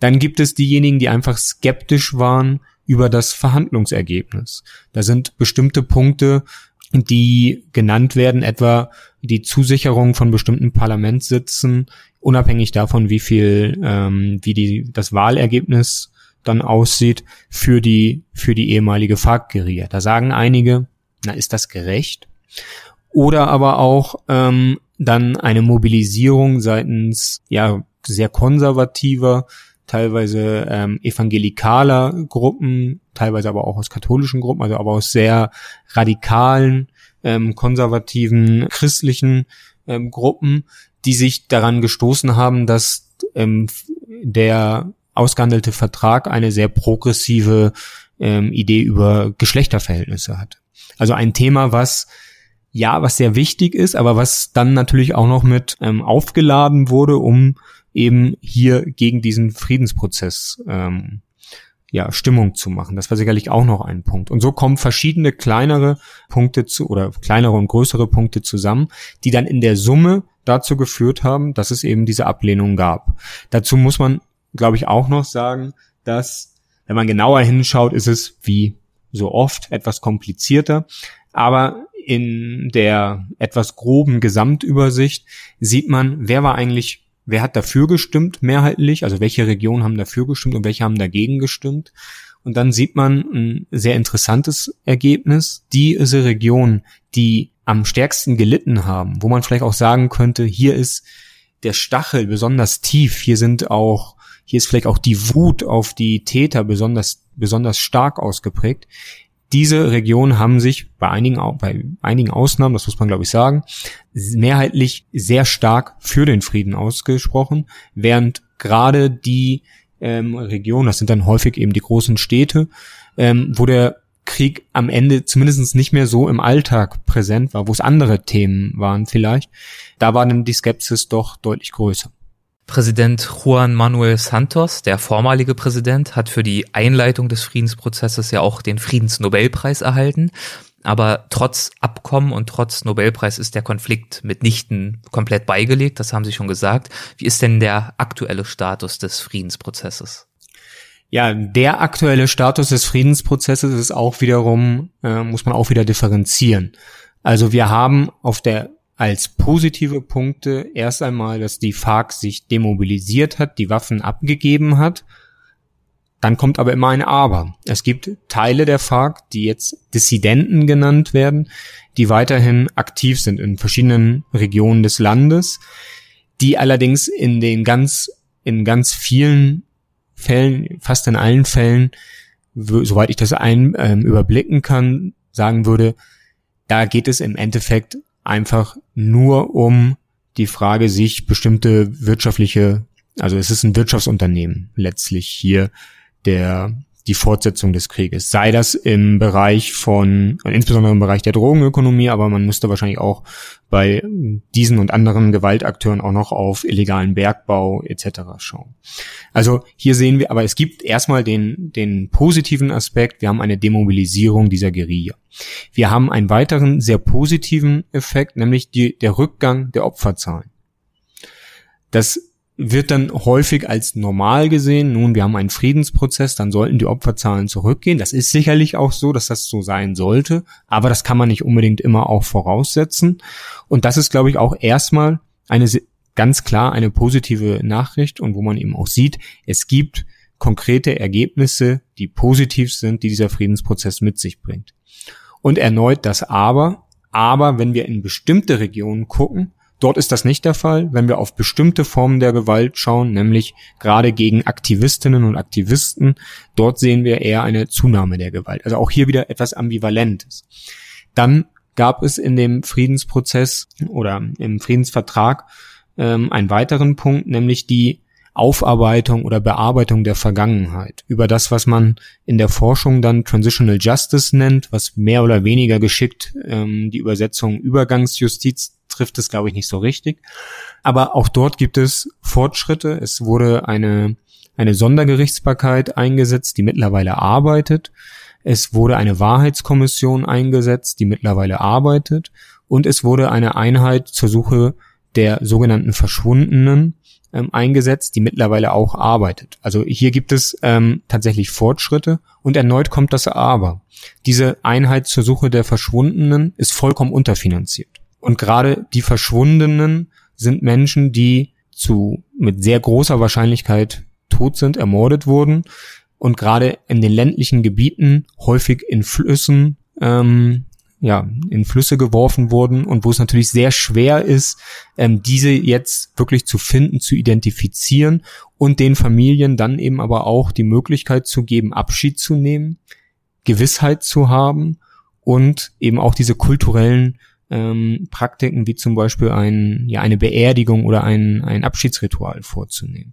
Dann gibt es diejenigen, die einfach skeptisch waren über das Verhandlungsergebnis. Da sind bestimmte Punkte, die genannt werden, etwa die Zusicherung von bestimmten Parlamentssitzen, unabhängig davon, wie viel, ähm, wie die, das Wahlergebnis dann aussieht für die, für die ehemalige FARC-Guerilla. Da sagen einige, na, ist das gerecht? Oder aber auch ähm, dann eine Mobilisierung seitens ja sehr konservativer, teilweise ähm, evangelikaler Gruppen, teilweise aber auch aus katholischen Gruppen, also aber aus sehr radikalen, ähm, konservativen, christlichen ähm, Gruppen, die sich daran gestoßen haben, dass ähm, der ausgehandelte Vertrag eine sehr progressive ähm, Idee über Geschlechterverhältnisse hat. Also ein Thema, was ja, was sehr wichtig ist, aber was dann natürlich auch noch mit ähm, aufgeladen wurde, um eben hier gegen diesen Friedensprozess ähm, ja, Stimmung zu machen. Das war sicherlich auch noch ein Punkt. Und so kommen verschiedene kleinere Punkte zu oder kleinere und größere Punkte zusammen, die dann in der Summe dazu geführt haben, dass es eben diese Ablehnung gab. Dazu muss man, glaube ich, auch noch sagen, dass, wenn man genauer hinschaut, ist es wie so oft etwas komplizierter. Aber in der etwas groben Gesamtübersicht sieht man, wer war eigentlich, wer hat dafür gestimmt mehrheitlich, also welche Regionen haben dafür gestimmt und welche haben dagegen gestimmt. Und dann sieht man ein sehr interessantes Ergebnis. Diese Regionen, die am stärksten gelitten haben, wo man vielleicht auch sagen könnte, hier ist der Stachel besonders tief, hier sind auch, hier ist vielleicht auch die Wut auf die Täter besonders besonders stark ausgeprägt. Diese Regionen haben sich bei einigen, bei einigen Ausnahmen, das muss man glaube ich sagen, mehrheitlich sehr stark für den Frieden ausgesprochen, während gerade die ähm, Regionen, das sind dann häufig eben die großen Städte, ähm, wo der Krieg am Ende zumindest nicht mehr so im Alltag präsent war, wo es andere Themen waren vielleicht, da war dann die Skepsis doch deutlich größer. Präsident Juan Manuel Santos, der vormalige Präsident, hat für die Einleitung des Friedensprozesses ja auch den Friedensnobelpreis erhalten. Aber trotz Abkommen und trotz Nobelpreis ist der Konflikt mitnichten komplett beigelegt, das haben Sie schon gesagt. Wie ist denn der aktuelle Status des Friedensprozesses? Ja, der aktuelle Status des Friedensprozesses ist auch wiederum, äh, muss man auch wieder differenzieren. Also wir haben auf der als positive Punkte erst einmal, dass die FARC sich demobilisiert hat, die Waffen abgegeben hat. Dann kommt aber immer ein Aber. Es gibt Teile der FARC, die jetzt Dissidenten genannt werden, die weiterhin aktiv sind in verschiedenen Regionen des Landes, die allerdings in den ganz, in ganz vielen Fällen, fast in allen Fällen, soweit ich das ein, äh, überblicken kann, sagen würde, da geht es im Endeffekt einfach nur um die Frage, sich bestimmte wirtschaftliche, also es ist ein Wirtschaftsunternehmen letztlich hier der die Fortsetzung des Krieges. Sei das im Bereich von, insbesondere im Bereich der Drogenökonomie, aber man müsste wahrscheinlich auch bei diesen und anderen Gewaltakteuren auch noch auf illegalen Bergbau etc. schauen. Also hier sehen wir, aber es gibt erstmal den, den positiven Aspekt, wir haben eine Demobilisierung dieser Guerilla. Wir haben einen weiteren sehr positiven Effekt, nämlich die, der Rückgang der Opferzahlen. Das wird dann häufig als normal gesehen. Nun, wir haben einen Friedensprozess, dann sollten die Opferzahlen zurückgehen. Das ist sicherlich auch so, dass das so sein sollte, aber das kann man nicht unbedingt immer auch voraussetzen. Und das ist, glaube ich, auch erstmal eine ganz klar eine positive Nachricht und wo man eben auch sieht, es gibt konkrete Ergebnisse, die positiv sind, die dieser Friedensprozess mit sich bringt. Und erneut das Aber, aber wenn wir in bestimmte Regionen gucken, Dort ist das nicht der Fall, wenn wir auf bestimmte Formen der Gewalt schauen, nämlich gerade gegen Aktivistinnen und Aktivisten. Dort sehen wir eher eine Zunahme der Gewalt. Also auch hier wieder etwas Ambivalentes. Dann gab es in dem Friedensprozess oder im Friedensvertrag ähm, einen weiteren Punkt, nämlich die Aufarbeitung oder Bearbeitung der Vergangenheit, über das, was man in der Forschung dann Transitional Justice nennt, was mehr oder weniger geschickt ähm, die Übersetzung Übergangsjustiz trifft es, glaube ich, nicht so richtig. Aber auch dort gibt es Fortschritte. Es wurde eine, eine Sondergerichtsbarkeit eingesetzt, die mittlerweile arbeitet. Es wurde eine Wahrheitskommission eingesetzt, die mittlerweile arbeitet. Und es wurde eine Einheit zur Suche der sogenannten Verschwundenen ähm, eingesetzt, die mittlerweile auch arbeitet. Also hier gibt es ähm, tatsächlich Fortschritte und erneut kommt das Aber. Diese Einheit zur Suche der Verschwundenen ist vollkommen unterfinanziert. Und gerade die Verschwundenen sind Menschen, die zu mit sehr großer Wahrscheinlichkeit tot sind, ermordet wurden und gerade in den ländlichen Gebieten häufig in Flüssen ähm, ja, in Flüsse geworfen wurden und wo es natürlich sehr schwer ist, ähm, diese jetzt wirklich zu finden, zu identifizieren und den Familien dann eben aber auch die Möglichkeit zu geben, Abschied zu nehmen, Gewissheit zu haben und eben auch diese kulturellen ähm, Praktiken wie zum Beispiel ein, ja, eine Beerdigung oder ein, ein Abschiedsritual vorzunehmen.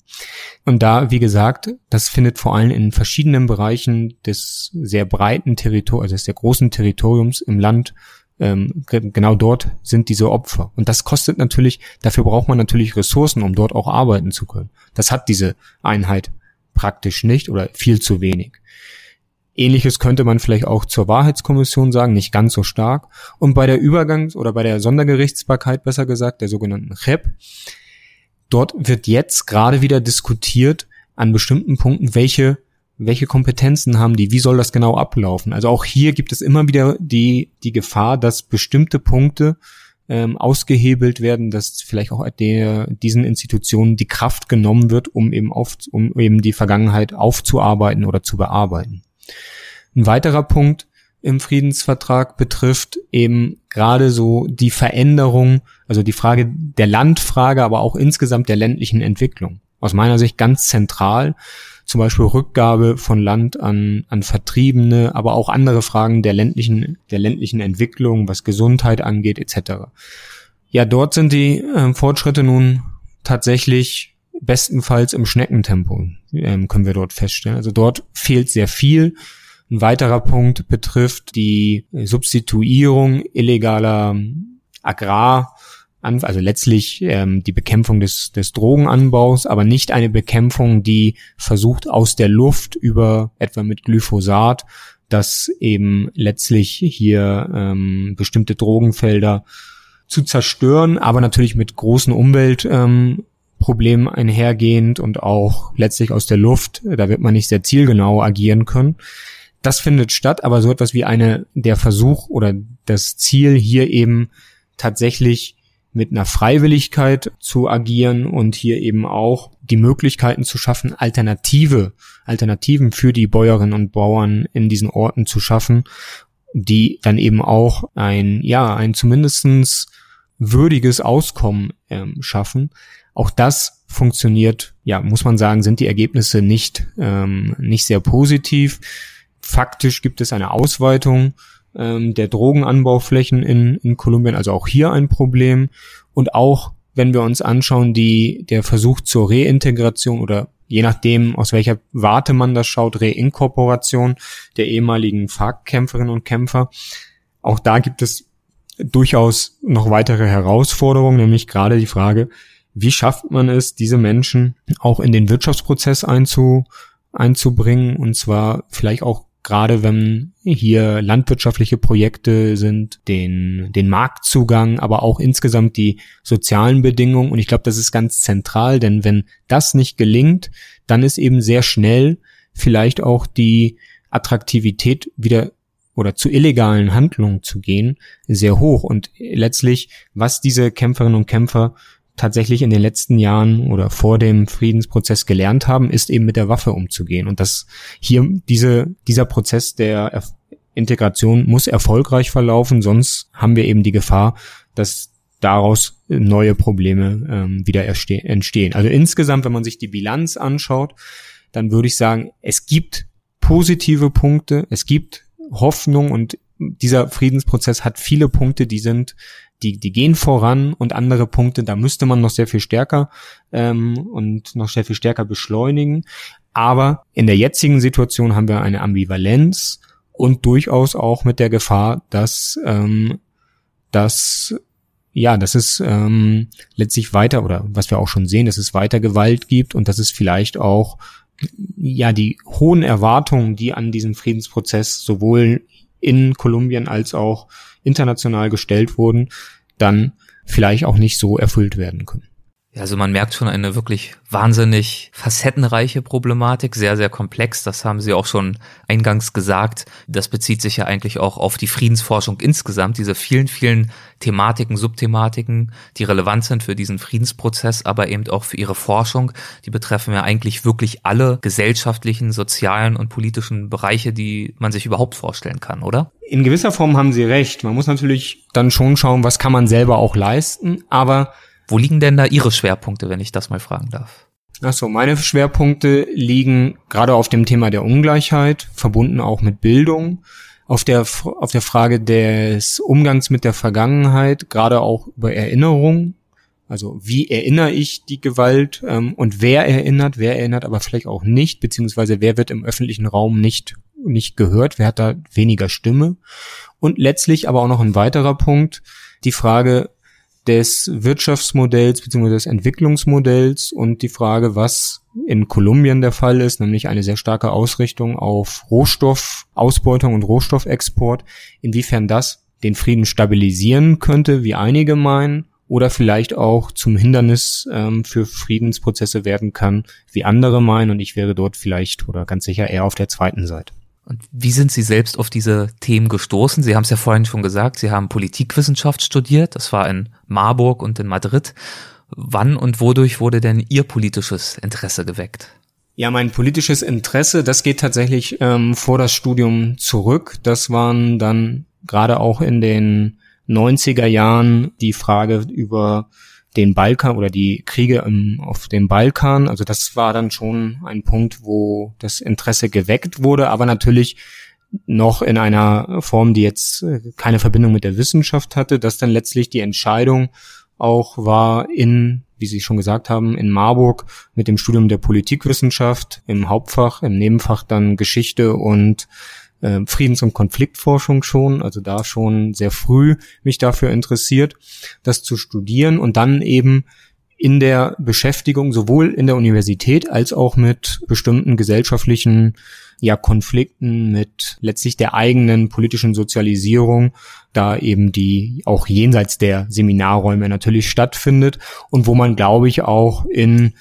Und da, wie gesagt, das findet vor allem in verschiedenen Bereichen des sehr breiten Territoriums, also des sehr großen Territoriums im Land ähm, genau dort sind diese Opfer. Und das kostet natürlich, dafür braucht man natürlich Ressourcen, um dort auch arbeiten zu können. Das hat diese Einheit praktisch nicht oder viel zu wenig. Ähnliches könnte man vielleicht auch zur Wahrheitskommission sagen, nicht ganz so stark. Und bei der Übergangs- oder bei der Sondergerichtsbarkeit, besser gesagt, der sogenannten CHEP, dort wird jetzt gerade wieder diskutiert an bestimmten Punkten, welche, welche Kompetenzen haben die, wie soll das genau ablaufen. Also auch hier gibt es immer wieder die, die Gefahr, dass bestimmte Punkte ähm, ausgehebelt werden, dass vielleicht auch der, diesen Institutionen die Kraft genommen wird, um eben auf, um eben die Vergangenheit aufzuarbeiten oder zu bearbeiten. Ein weiterer Punkt im Friedensvertrag betrifft eben gerade so die Veränderung, also die Frage der Landfrage, aber auch insgesamt der ländlichen Entwicklung. Aus meiner Sicht ganz zentral, zum Beispiel Rückgabe von Land an, an Vertriebene, aber auch andere Fragen der ländlichen, der ländlichen Entwicklung, was Gesundheit angeht, etc. Ja, dort sind die äh, Fortschritte nun tatsächlich bestenfalls im Schneckentempo, ähm, können wir dort feststellen. Also dort fehlt sehr viel. Ein weiterer Punkt betrifft die Substituierung illegaler Agrar, also letztlich ähm, die Bekämpfung des, des Drogenanbaus, aber nicht eine Bekämpfung, die versucht aus der Luft über etwa mit Glyphosat, dass eben letztlich hier ähm, bestimmte Drogenfelder zu zerstören, aber natürlich mit großen Umwelt ähm, Problem einhergehend und auch letztlich aus der Luft. Da wird man nicht sehr zielgenau agieren können. Das findet statt, aber so etwas wie eine, der Versuch oder das Ziel hier eben tatsächlich mit einer Freiwilligkeit zu agieren und hier eben auch die Möglichkeiten zu schaffen, Alternative, Alternativen für die Bäuerinnen und Bauern in diesen Orten zu schaffen, die dann eben auch ein, ja, ein zumindestens würdiges Auskommen ähm, schaffen. Auch das funktioniert, ja, muss man sagen, sind die Ergebnisse nicht, ähm, nicht sehr positiv. Faktisch gibt es eine Ausweitung ähm, der Drogenanbauflächen in, in Kolumbien, also auch hier ein Problem. Und auch wenn wir uns anschauen, die, der Versuch zur Reintegration oder je nachdem, aus welcher Warte man das schaut, Reinkorporation der ehemaligen FARC-Kämpferinnen und Kämpfer. Auch da gibt es durchaus noch weitere Herausforderungen, nämlich gerade die Frage, wie schafft man es, diese Menschen auch in den Wirtschaftsprozess einzu, einzubringen und zwar vielleicht auch gerade wenn hier landwirtschaftliche Projekte sind, den, den Marktzugang, aber auch insgesamt die sozialen Bedingungen. Und ich glaube, das ist ganz zentral, denn wenn das nicht gelingt, dann ist eben sehr schnell vielleicht auch die Attraktivität wieder oder zu illegalen Handlungen zu gehen, sehr hoch. Und letztlich, was diese Kämpferinnen und Kämpfer tatsächlich in den letzten Jahren oder vor dem Friedensprozess gelernt haben, ist eben mit der Waffe umzugehen. Und das hier diese, dieser Prozess der Integration muss erfolgreich verlaufen, sonst haben wir eben die Gefahr, dass daraus neue Probleme ähm, wieder entstehen. Also insgesamt, wenn man sich die Bilanz anschaut, dann würde ich sagen, es gibt positive Punkte, es gibt Hoffnung und dieser Friedensprozess hat viele Punkte, die sind die, die gehen voran und andere Punkte, da müsste man noch sehr viel stärker ähm, und noch sehr viel stärker beschleunigen. Aber in der jetzigen Situation haben wir eine Ambivalenz und durchaus auch mit der Gefahr, dass ähm, dass ja, dass es ähm, letztlich weiter oder was wir auch schon sehen, dass es weiter Gewalt gibt und dass es vielleicht auch ja die hohen Erwartungen, die an diesem Friedensprozess sowohl in Kolumbien als auch international gestellt wurden, dann vielleicht auch nicht so erfüllt werden können. Ja, also man merkt schon eine wirklich wahnsinnig facettenreiche Problematik, sehr, sehr komplex. Das haben Sie auch schon eingangs gesagt. Das bezieht sich ja eigentlich auch auf die Friedensforschung insgesamt, diese vielen, vielen Thematiken, Subthematiken, die relevant sind für diesen Friedensprozess, aber eben auch für Ihre Forschung. Die betreffen ja eigentlich wirklich alle gesellschaftlichen, sozialen und politischen Bereiche, die man sich überhaupt vorstellen kann, oder? In gewisser Form haben Sie recht. Man muss natürlich dann schon schauen, was kann man selber auch leisten, aber wo liegen denn da Ihre Schwerpunkte, wenn ich das mal fragen darf? Ach so, meine Schwerpunkte liegen gerade auf dem Thema der Ungleichheit, verbunden auch mit Bildung, auf der, auf der Frage des Umgangs mit der Vergangenheit, gerade auch über Erinnerung. Also wie erinnere ich die Gewalt ähm, und wer erinnert, wer erinnert aber vielleicht auch nicht, beziehungsweise wer wird im öffentlichen Raum nicht, nicht gehört, wer hat da weniger Stimme. Und letztlich aber auch noch ein weiterer Punkt, die Frage, des Wirtschaftsmodells bzw. des Entwicklungsmodells und die Frage, was in Kolumbien der Fall ist, nämlich eine sehr starke Ausrichtung auf Rohstoffausbeutung und Rohstoffexport, inwiefern das den Frieden stabilisieren könnte, wie einige meinen, oder vielleicht auch zum Hindernis ähm, für Friedensprozesse werden kann, wie andere meinen. Und ich wäre dort vielleicht oder ganz sicher eher auf der zweiten Seite. Und wie sind Sie selbst auf diese Themen gestoßen? Sie haben es ja vorhin schon gesagt, Sie haben Politikwissenschaft studiert, das war in Marburg und in Madrid. Wann und wodurch wurde denn Ihr politisches Interesse geweckt? Ja, mein politisches Interesse, das geht tatsächlich ähm, vor das Studium zurück. Das waren dann gerade auch in den 90er Jahren die Frage über den Balkan oder die Kriege im, auf dem Balkan. Also das war dann schon ein Punkt, wo das Interesse geweckt wurde, aber natürlich noch in einer Form, die jetzt äh, keine Verbindung mit der Wissenschaft hatte, dass dann letztlich die Entscheidung auch war in, wie Sie schon gesagt haben, in Marburg mit dem Studium der Politikwissenschaft im Hauptfach, im Nebenfach dann Geschichte und äh, Friedens- und Konfliktforschung schon, also da schon sehr früh mich dafür interessiert, das zu studieren und dann eben in der Beschäftigung sowohl in der Universität als auch mit bestimmten gesellschaftlichen ja, Konflikten mit letztlich der eigenen politischen Sozialisierung, da eben die auch jenseits der Seminarräume natürlich stattfindet und wo man, glaube ich, auch in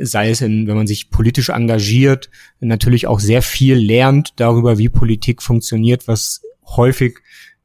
sei es in, wenn man sich politisch engagiert, natürlich auch sehr viel lernt darüber, wie Politik funktioniert, was häufig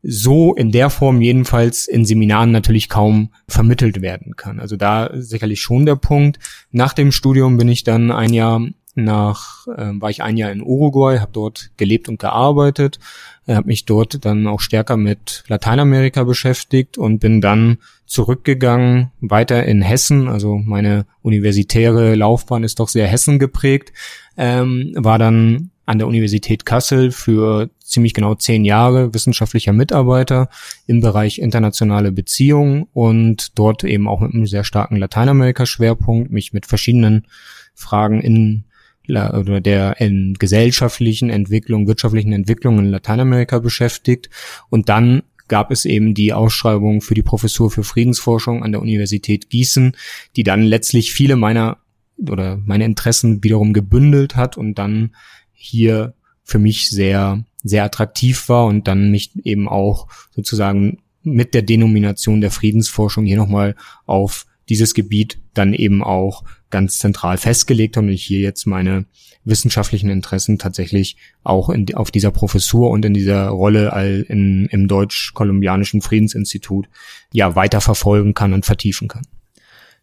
so in der Form jedenfalls in Seminaren natürlich kaum vermittelt werden kann. Also da sicherlich schon der Punkt. Nach dem Studium bin ich dann ein Jahr nach, äh, war ich ein Jahr in Uruguay, habe dort gelebt und gearbeitet, äh, habe mich dort dann auch stärker mit Lateinamerika beschäftigt und bin dann zurückgegangen, weiter in Hessen, also meine universitäre Laufbahn ist doch sehr Hessen geprägt, ähm, war dann an der Universität Kassel für ziemlich genau zehn Jahre wissenschaftlicher Mitarbeiter im Bereich internationale Beziehungen und dort eben auch mit einem sehr starken Lateinamerika-Schwerpunkt, mich mit verschiedenen Fragen in oder der in gesellschaftlichen Entwicklung, wirtschaftlichen Entwicklung in Lateinamerika beschäftigt. Und dann gab es eben die Ausschreibung für die Professur für Friedensforschung an der Universität Gießen, die dann letztlich viele meiner oder meine Interessen wiederum gebündelt hat und dann hier für mich sehr, sehr attraktiv war und dann mich eben auch sozusagen mit der Denomination der Friedensforschung hier nochmal auf dieses Gebiet dann eben auch ganz zentral festgelegt und ich hier jetzt meine wissenschaftlichen Interessen tatsächlich auch in, auf dieser Professur und in dieser Rolle all in, im Deutsch-Kolumbianischen Friedensinstitut ja weiter verfolgen kann und vertiefen kann.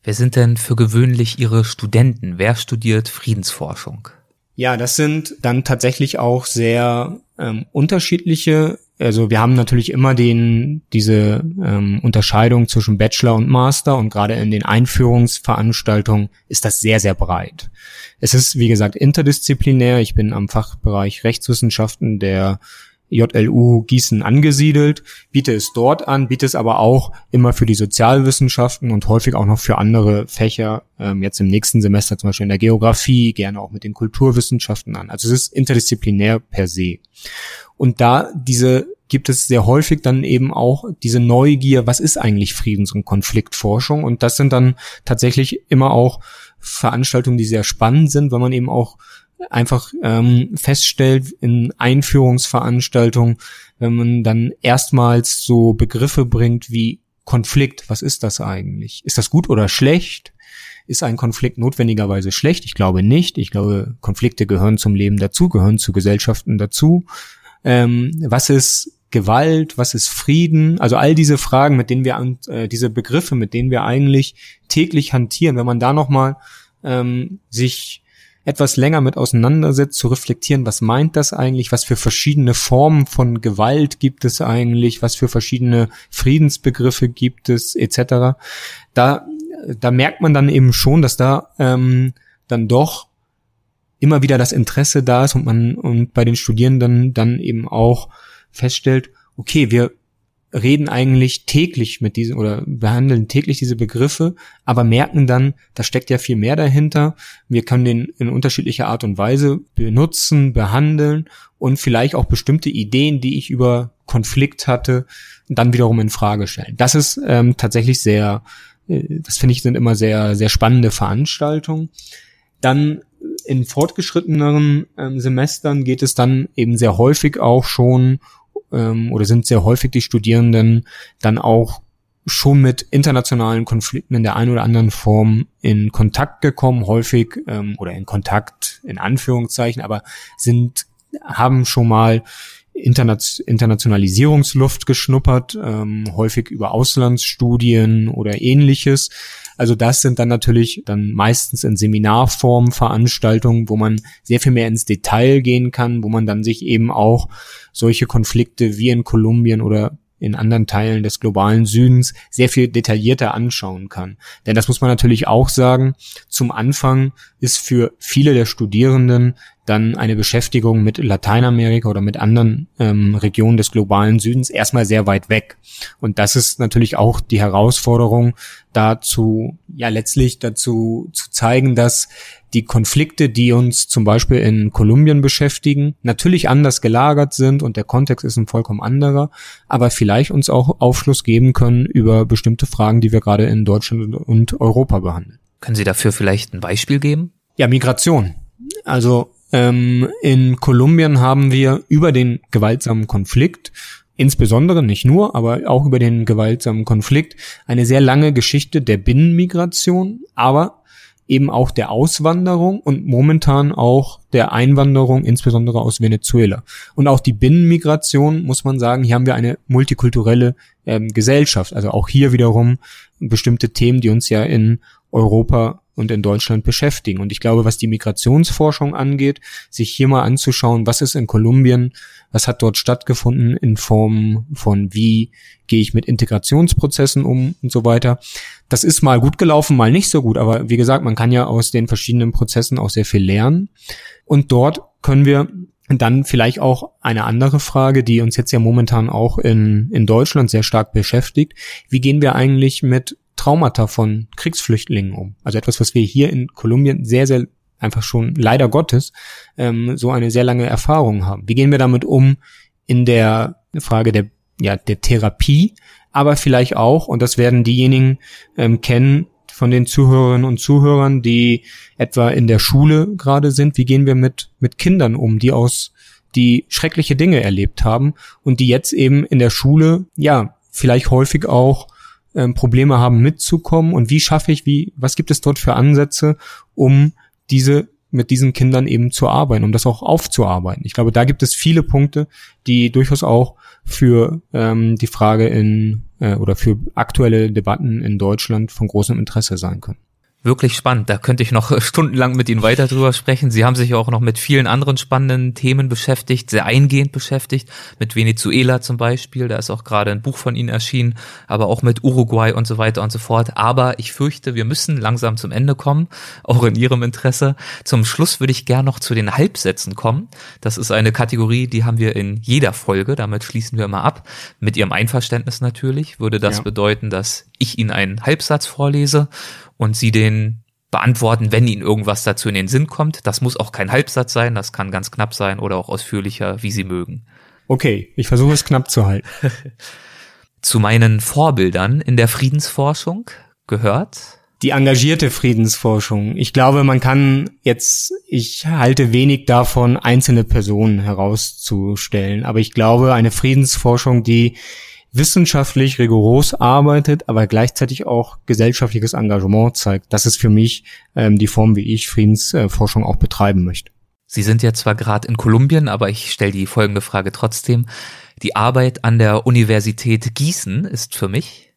Wer sind denn für gewöhnlich Ihre Studenten? Wer studiert Friedensforschung? Ja, das sind dann tatsächlich auch sehr ähm, unterschiedliche also wir haben natürlich immer den, diese ähm, Unterscheidung zwischen Bachelor und Master und gerade in den Einführungsveranstaltungen ist das sehr, sehr breit. Es ist, wie gesagt, interdisziplinär. Ich bin am Fachbereich Rechtswissenschaften der JLU Gießen angesiedelt, biete es dort an, biete es aber auch immer für die Sozialwissenschaften und häufig auch noch für andere Fächer, ähm, jetzt im nächsten Semester zum Beispiel in der Geografie, gerne auch mit den Kulturwissenschaften an. Also es ist interdisziplinär per se. Und da diese gibt es sehr häufig dann eben auch diese Neugier, was ist eigentlich Friedens- und Konfliktforschung? Und das sind dann tatsächlich immer auch Veranstaltungen, die sehr spannend sind, weil man eben auch einfach ähm, feststellt in Einführungsveranstaltungen, wenn man dann erstmals so Begriffe bringt wie Konflikt, was ist das eigentlich? Ist das gut oder schlecht? Ist ein Konflikt notwendigerweise schlecht? Ich glaube nicht. Ich glaube, Konflikte gehören zum Leben dazu, gehören zu Gesellschaften dazu. Ähm, was ist Gewalt, was ist Frieden? Also all diese Fragen, mit denen wir äh, diese Begriffe, mit denen wir eigentlich täglich hantieren, wenn man da noch mal ähm, sich etwas länger mit auseinandersetzt, zu reflektieren, was meint das eigentlich, was für verschiedene Formen von Gewalt gibt es eigentlich, was für verschiedene Friedensbegriffe gibt es, etc. Da, da merkt man dann eben schon, dass da ähm, dann doch immer wieder das Interesse da ist und man und bei den Studierenden dann eben auch feststellt, okay, wir reden eigentlich täglich mit diesen oder behandeln täglich diese Begriffe, aber merken dann, da steckt ja viel mehr dahinter. Wir können den in unterschiedlicher Art und Weise benutzen, behandeln und vielleicht auch bestimmte Ideen, die ich über Konflikt hatte, dann wiederum in Frage stellen. Das ist ähm, tatsächlich sehr, äh, das finde ich sind immer sehr, sehr spannende Veranstaltungen. Dann in fortgeschritteneren ähm, Semestern geht es dann eben sehr häufig auch schon ähm, oder sind sehr häufig die Studierenden dann auch schon mit internationalen Konflikten in der einen oder anderen Form in Kontakt gekommen, häufig ähm, oder in Kontakt in Anführungszeichen, aber sind haben schon mal Internationalisierungsluft geschnuppert, ähm, häufig über Auslandsstudien oder ähnliches. Also das sind dann natürlich dann meistens in Seminarform Veranstaltungen, wo man sehr viel mehr ins Detail gehen kann, wo man dann sich eben auch solche Konflikte wie in Kolumbien oder in anderen Teilen des globalen Südens sehr viel detaillierter anschauen kann. Denn das muss man natürlich auch sagen, zum Anfang ist für viele der Studierenden dann eine Beschäftigung mit Lateinamerika oder mit anderen ähm, Regionen des globalen Südens erstmal sehr weit weg. Und das ist natürlich auch die Herausforderung, dazu, ja letztlich dazu zu zeigen, dass die Konflikte, die uns zum Beispiel in Kolumbien beschäftigen, natürlich anders gelagert sind und der Kontext ist ein vollkommen anderer, aber vielleicht uns auch Aufschluss geben können über bestimmte Fragen, die wir gerade in Deutschland und Europa behandeln. Können Sie dafür vielleicht ein Beispiel geben? Ja, Migration. Also ähm, in Kolumbien haben wir über den gewaltsamen Konflikt insbesondere, nicht nur, aber auch über den gewaltsamen Konflikt eine sehr lange Geschichte der Binnenmigration, aber eben auch der Auswanderung und momentan auch der Einwanderung, insbesondere aus Venezuela. Und auch die Binnenmigration, muss man sagen, hier haben wir eine multikulturelle ähm, Gesellschaft. Also auch hier wiederum bestimmte Themen, die uns ja in Europa und in Deutschland beschäftigen. Und ich glaube, was die Migrationsforschung angeht, sich hier mal anzuschauen, was ist in Kolumbien, was hat dort stattgefunden in Form von wie gehe ich mit Integrationsprozessen um und so weiter. Das ist mal gut gelaufen, mal nicht so gut, aber wie gesagt, man kann ja aus den verschiedenen Prozessen auch sehr viel lernen. Und dort können wir dann vielleicht auch eine andere Frage, die uns jetzt ja momentan auch in, in Deutschland sehr stark beschäftigt. Wie gehen wir eigentlich mit Traumata von Kriegsflüchtlingen um. Also etwas, was wir hier in Kolumbien sehr, sehr einfach schon leider Gottes ähm, so eine sehr lange Erfahrung haben. Wie gehen wir damit um in der Frage der, ja, der Therapie, aber vielleicht auch, und das werden diejenigen ähm, kennen von den Zuhörerinnen und Zuhörern, die etwa in der Schule gerade sind, wie gehen wir mit, mit Kindern um, die aus die schreckliche Dinge erlebt haben und die jetzt eben in der Schule, ja, vielleicht häufig auch ähm, Probleme haben mitzukommen und wie schaffe ich, wie, was gibt es dort für Ansätze, um diese mit diesen Kindern eben zu arbeiten, um das auch aufzuarbeiten. Ich glaube, da gibt es viele Punkte, die durchaus auch für ähm, die Frage in äh, oder für aktuelle Debatten in Deutschland von großem Interesse sein können wirklich spannend. Da könnte ich noch [laughs] stundenlang mit Ihnen weiter drüber sprechen. Sie haben sich auch noch mit vielen anderen spannenden Themen beschäftigt, sehr eingehend beschäftigt, mit Venezuela zum Beispiel. Da ist auch gerade ein Buch von Ihnen erschienen, aber auch mit Uruguay und so weiter und so fort. Aber ich fürchte, wir müssen langsam zum Ende kommen, [laughs] auch in Ihrem Interesse. Zum Schluss würde ich gern noch zu den Halbsätzen kommen. Das ist eine Kategorie, die haben wir in jeder Folge. Damit schließen wir mal ab. Mit Ihrem Einverständnis natürlich würde das ja. bedeuten, dass ich Ihnen einen Halbsatz vorlese und Sie den beantworten, wenn Ihnen irgendwas dazu in den Sinn kommt. Das muss auch kein Halbsatz sein, das kann ganz knapp sein oder auch ausführlicher, wie Sie mögen. Okay, ich versuche es knapp zu halten. [laughs] zu meinen Vorbildern in der Friedensforschung gehört die engagierte Friedensforschung. Ich glaube, man kann jetzt, ich halte wenig davon, einzelne Personen herauszustellen, aber ich glaube, eine Friedensforschung, die wissenschaftlich rigoros arbeitet, aber gleichzeitig auch gesellschaftliches Engagement zeigt. Das ist für mich ähm, die Form, wie ich Friedensforschung auch betreiben möchte. Sie sind ja zwar gerade in Kolumbien, aber ich stelle die folgende Frage trotzdem. Die Arbeit an der Universität Gießen ist für mich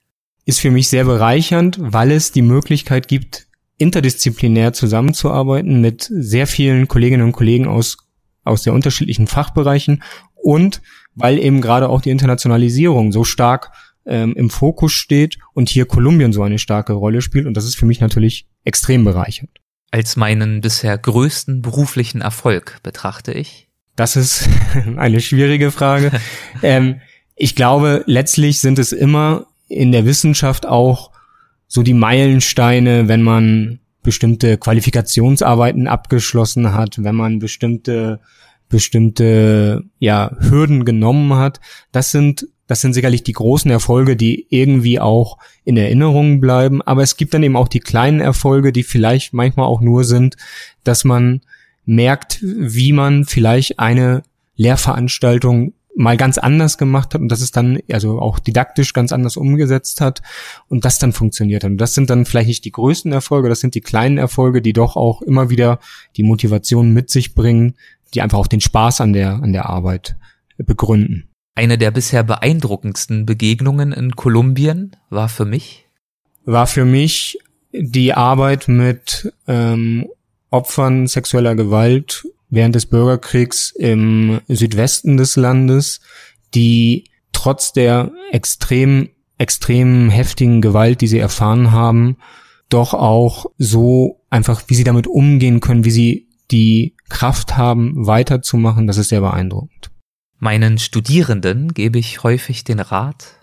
ist für mich sehr bereichernd, weil es die Möglichkeit gibt, interdisziplinär zusammenzuarbeiten mit sehr vielen Kolleginnen und Kollegen aus aus sehr unterschiedlichen Fachbereichen und weil eben gerade auch die Internationalisierung so stark ähm, im Fokus steht und hier Kolumbien so eine starke Rolle spielt. Und das ist für mich natürlich extrem bereichernd. Als meinen bisher größten beruflichen Erfolg betrachte ich? Das ist [laughs] eine schwierige Frage. [laughs] ähm, ich glaube, letztlich sind es immer in der Wissenschaft auch so die Meilensteine, wenn man bestimmte Qualifikationsarbeiten abgeschlossen hat, wenn man bestimmte bestimmte ja Hürden genommen hat. Das sind das sind sicherlich die großen Erfolge, die irgendwie auch in Erinnerung bleiben. Aber es gibt dann eben auch die kleinen Erfolge, die vielleicht manchmal auch nur sind, dass man merkt, wie man vielleicht eine Lehrveranstaltung mal ganz anders gemacht hat und das ist dann also auch didaktisch ganz anders umgesetzt hat und das dann funktioniert hat. Und das sind dann vielleicht nicht die größten Erfolge, das sind die kleinen Erfolge, die doch auch immer wieder die Motivation mit sich bringen, die einfach auch den Spaß an der, an der Arbeit begründen. Eine der bisher beeindruckendsten Begegnungen in Kolumbien war für mich? War für mich die Arbeit mit ähm, Opfern sexueller Gewalt während des Bürgerkriegs im Südwesten des Landes, die trotz der extrem, extrem heftigen Gewalt, die sie erfahren haben, doch auch so einfach, wie sie damit umgehen können, wie sie die Kraft haben, weiterzumachen, das ist sehr beeindruckend. Meinen Studierenden gebe ich häufig den Rat?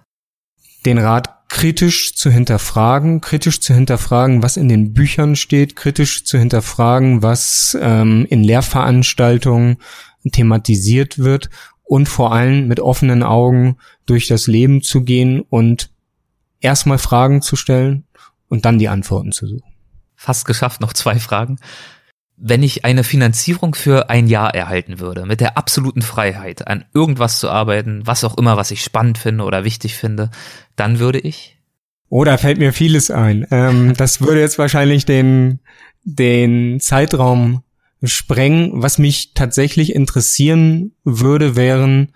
Den Rat, kritisch zu hinterfragen, kritisch zu hinterfragen, was in den Büchern steht, kritisch zu hinterfragen, was ähm, in Lehrveranstaltungen thematisiert wird und vor allem mit offenen Augen durch das Leben zu gehen und erstmal Fragen zu stellen und dann die Antworten zu suchen. Fast geschafft, noch zwei Fragen wenn ich eine Finanzierung für ein Jahr erhalten würde, mit der absoluten Freiheit, an irgendwas zu arbeiten, was auch immer, was ich spannend finde oder wichtig finde, dann würde ich? Oh, da fällt mir vieles ein. Ähm, [laughs] das würde jetzt wahrscheinlich den, den Zeitraum sprengen. Was mich tatsächlich interessieren würde, wären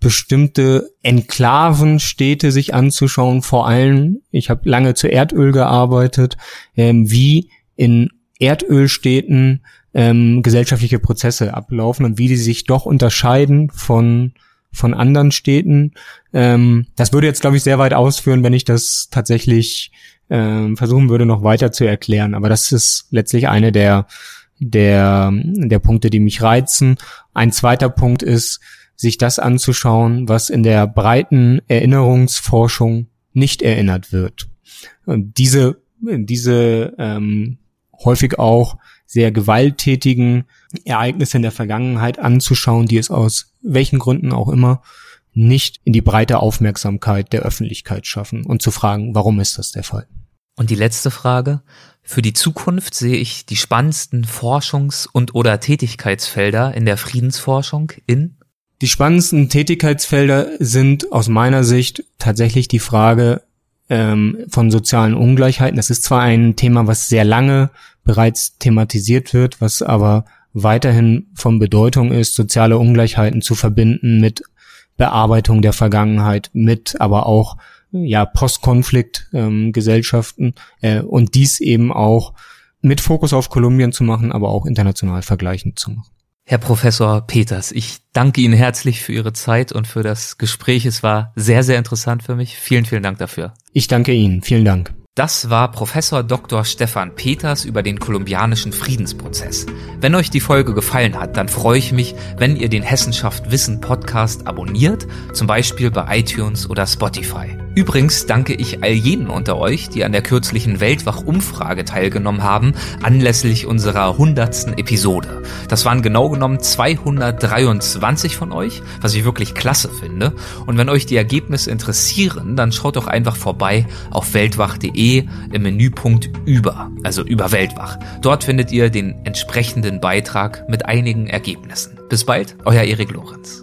bestimmte Enklavenstädte sich anzuschauen. Vor allem, ich habe lange zu Erdöl gearbeitet, ähm, wie in Erdölstädten ähm, gesellschaftliche Prozesse ablaufen und wie die sich doch unterscheiden von von anderen Städten. Ähm, das würde jetzt, glaube ich, sehr weit ausführen, wenn ich das tatsächlich ähm, versuchen würde, noch weiter zu erklären. Aber das ist letztlich eine der der der Punkte, die mich reizen. Ein zweiter Punkt ist, sich das anzuschauen, was in der breiten Erinnerungsforschung nicht erinnert wird. Und diese diese ähm, häufig auch sehr gewalttätigen Ereignisse in der Vergangenheit anzuschauen, die es aus welchen Gründen auch immer nicht in die breite Aufmerksamkeit der Öffentlichkeit schaffen und zu fragen, warum ist das der Fall? Und die letzte Frage. Für die Zukunft sehe ich die spannendsten Forschungs- und oder Tätigkeitsfelder in der Friedensforschung in die spannendsten Tätigkeitsfelder sind aus meiner Sicht tatsächlich die Frage ähm, von sozialen Ungleichheiten. Das ist zwar ein Thema, was sehr lange bereits thematisiert wird, was aber weiterhin von Bedeutung ist, soziale Ungleichheiten zu verbinden mit Bearbeitung der Vergangenheit, mit aber auch ja Postkonflikt-Gesellschaften ähm, äh, und dies eben auch mit Fokus auf Kolumbien zu machen, aber auch international vergleichend zu machen. Herr Professor Peters, ich danke Ihnen herzlich für Ihre Zeit und für das Gespräch. Es war sehr, sehr interessant für mich. Vielen, vielen Dank dafür. Ich danke Ihnen. Vielen Dank. Das war Professor Dr. Stefan Peters über den kolumbianischen Friedensprozess. Wenn euch die Folge gefallen hat, dann freue ich mich, wenn ihr den Hessenschaft Wissen Podcast abonniert, zum Beispiel bei iTunes oder Spotify. Übrigens danke ich all jenen unter euch, die an der kürzlichen Weltwach-Umfrage teilgenommen haben, anlässlich unserer hundertsten Episode. Das waren genau genommen 223 von euch, was ich wirklich klasse finde. Und wenn euch die Ergebnisse interessieren, dann schaut doch einfach vorbei auf weltwach.de im Menüpunkt über, also über Weltwach. Dort findet ihr den entsprechenden Beitrag mit einigen Ergebnissen. Bis bald, euer Erik Lorenz.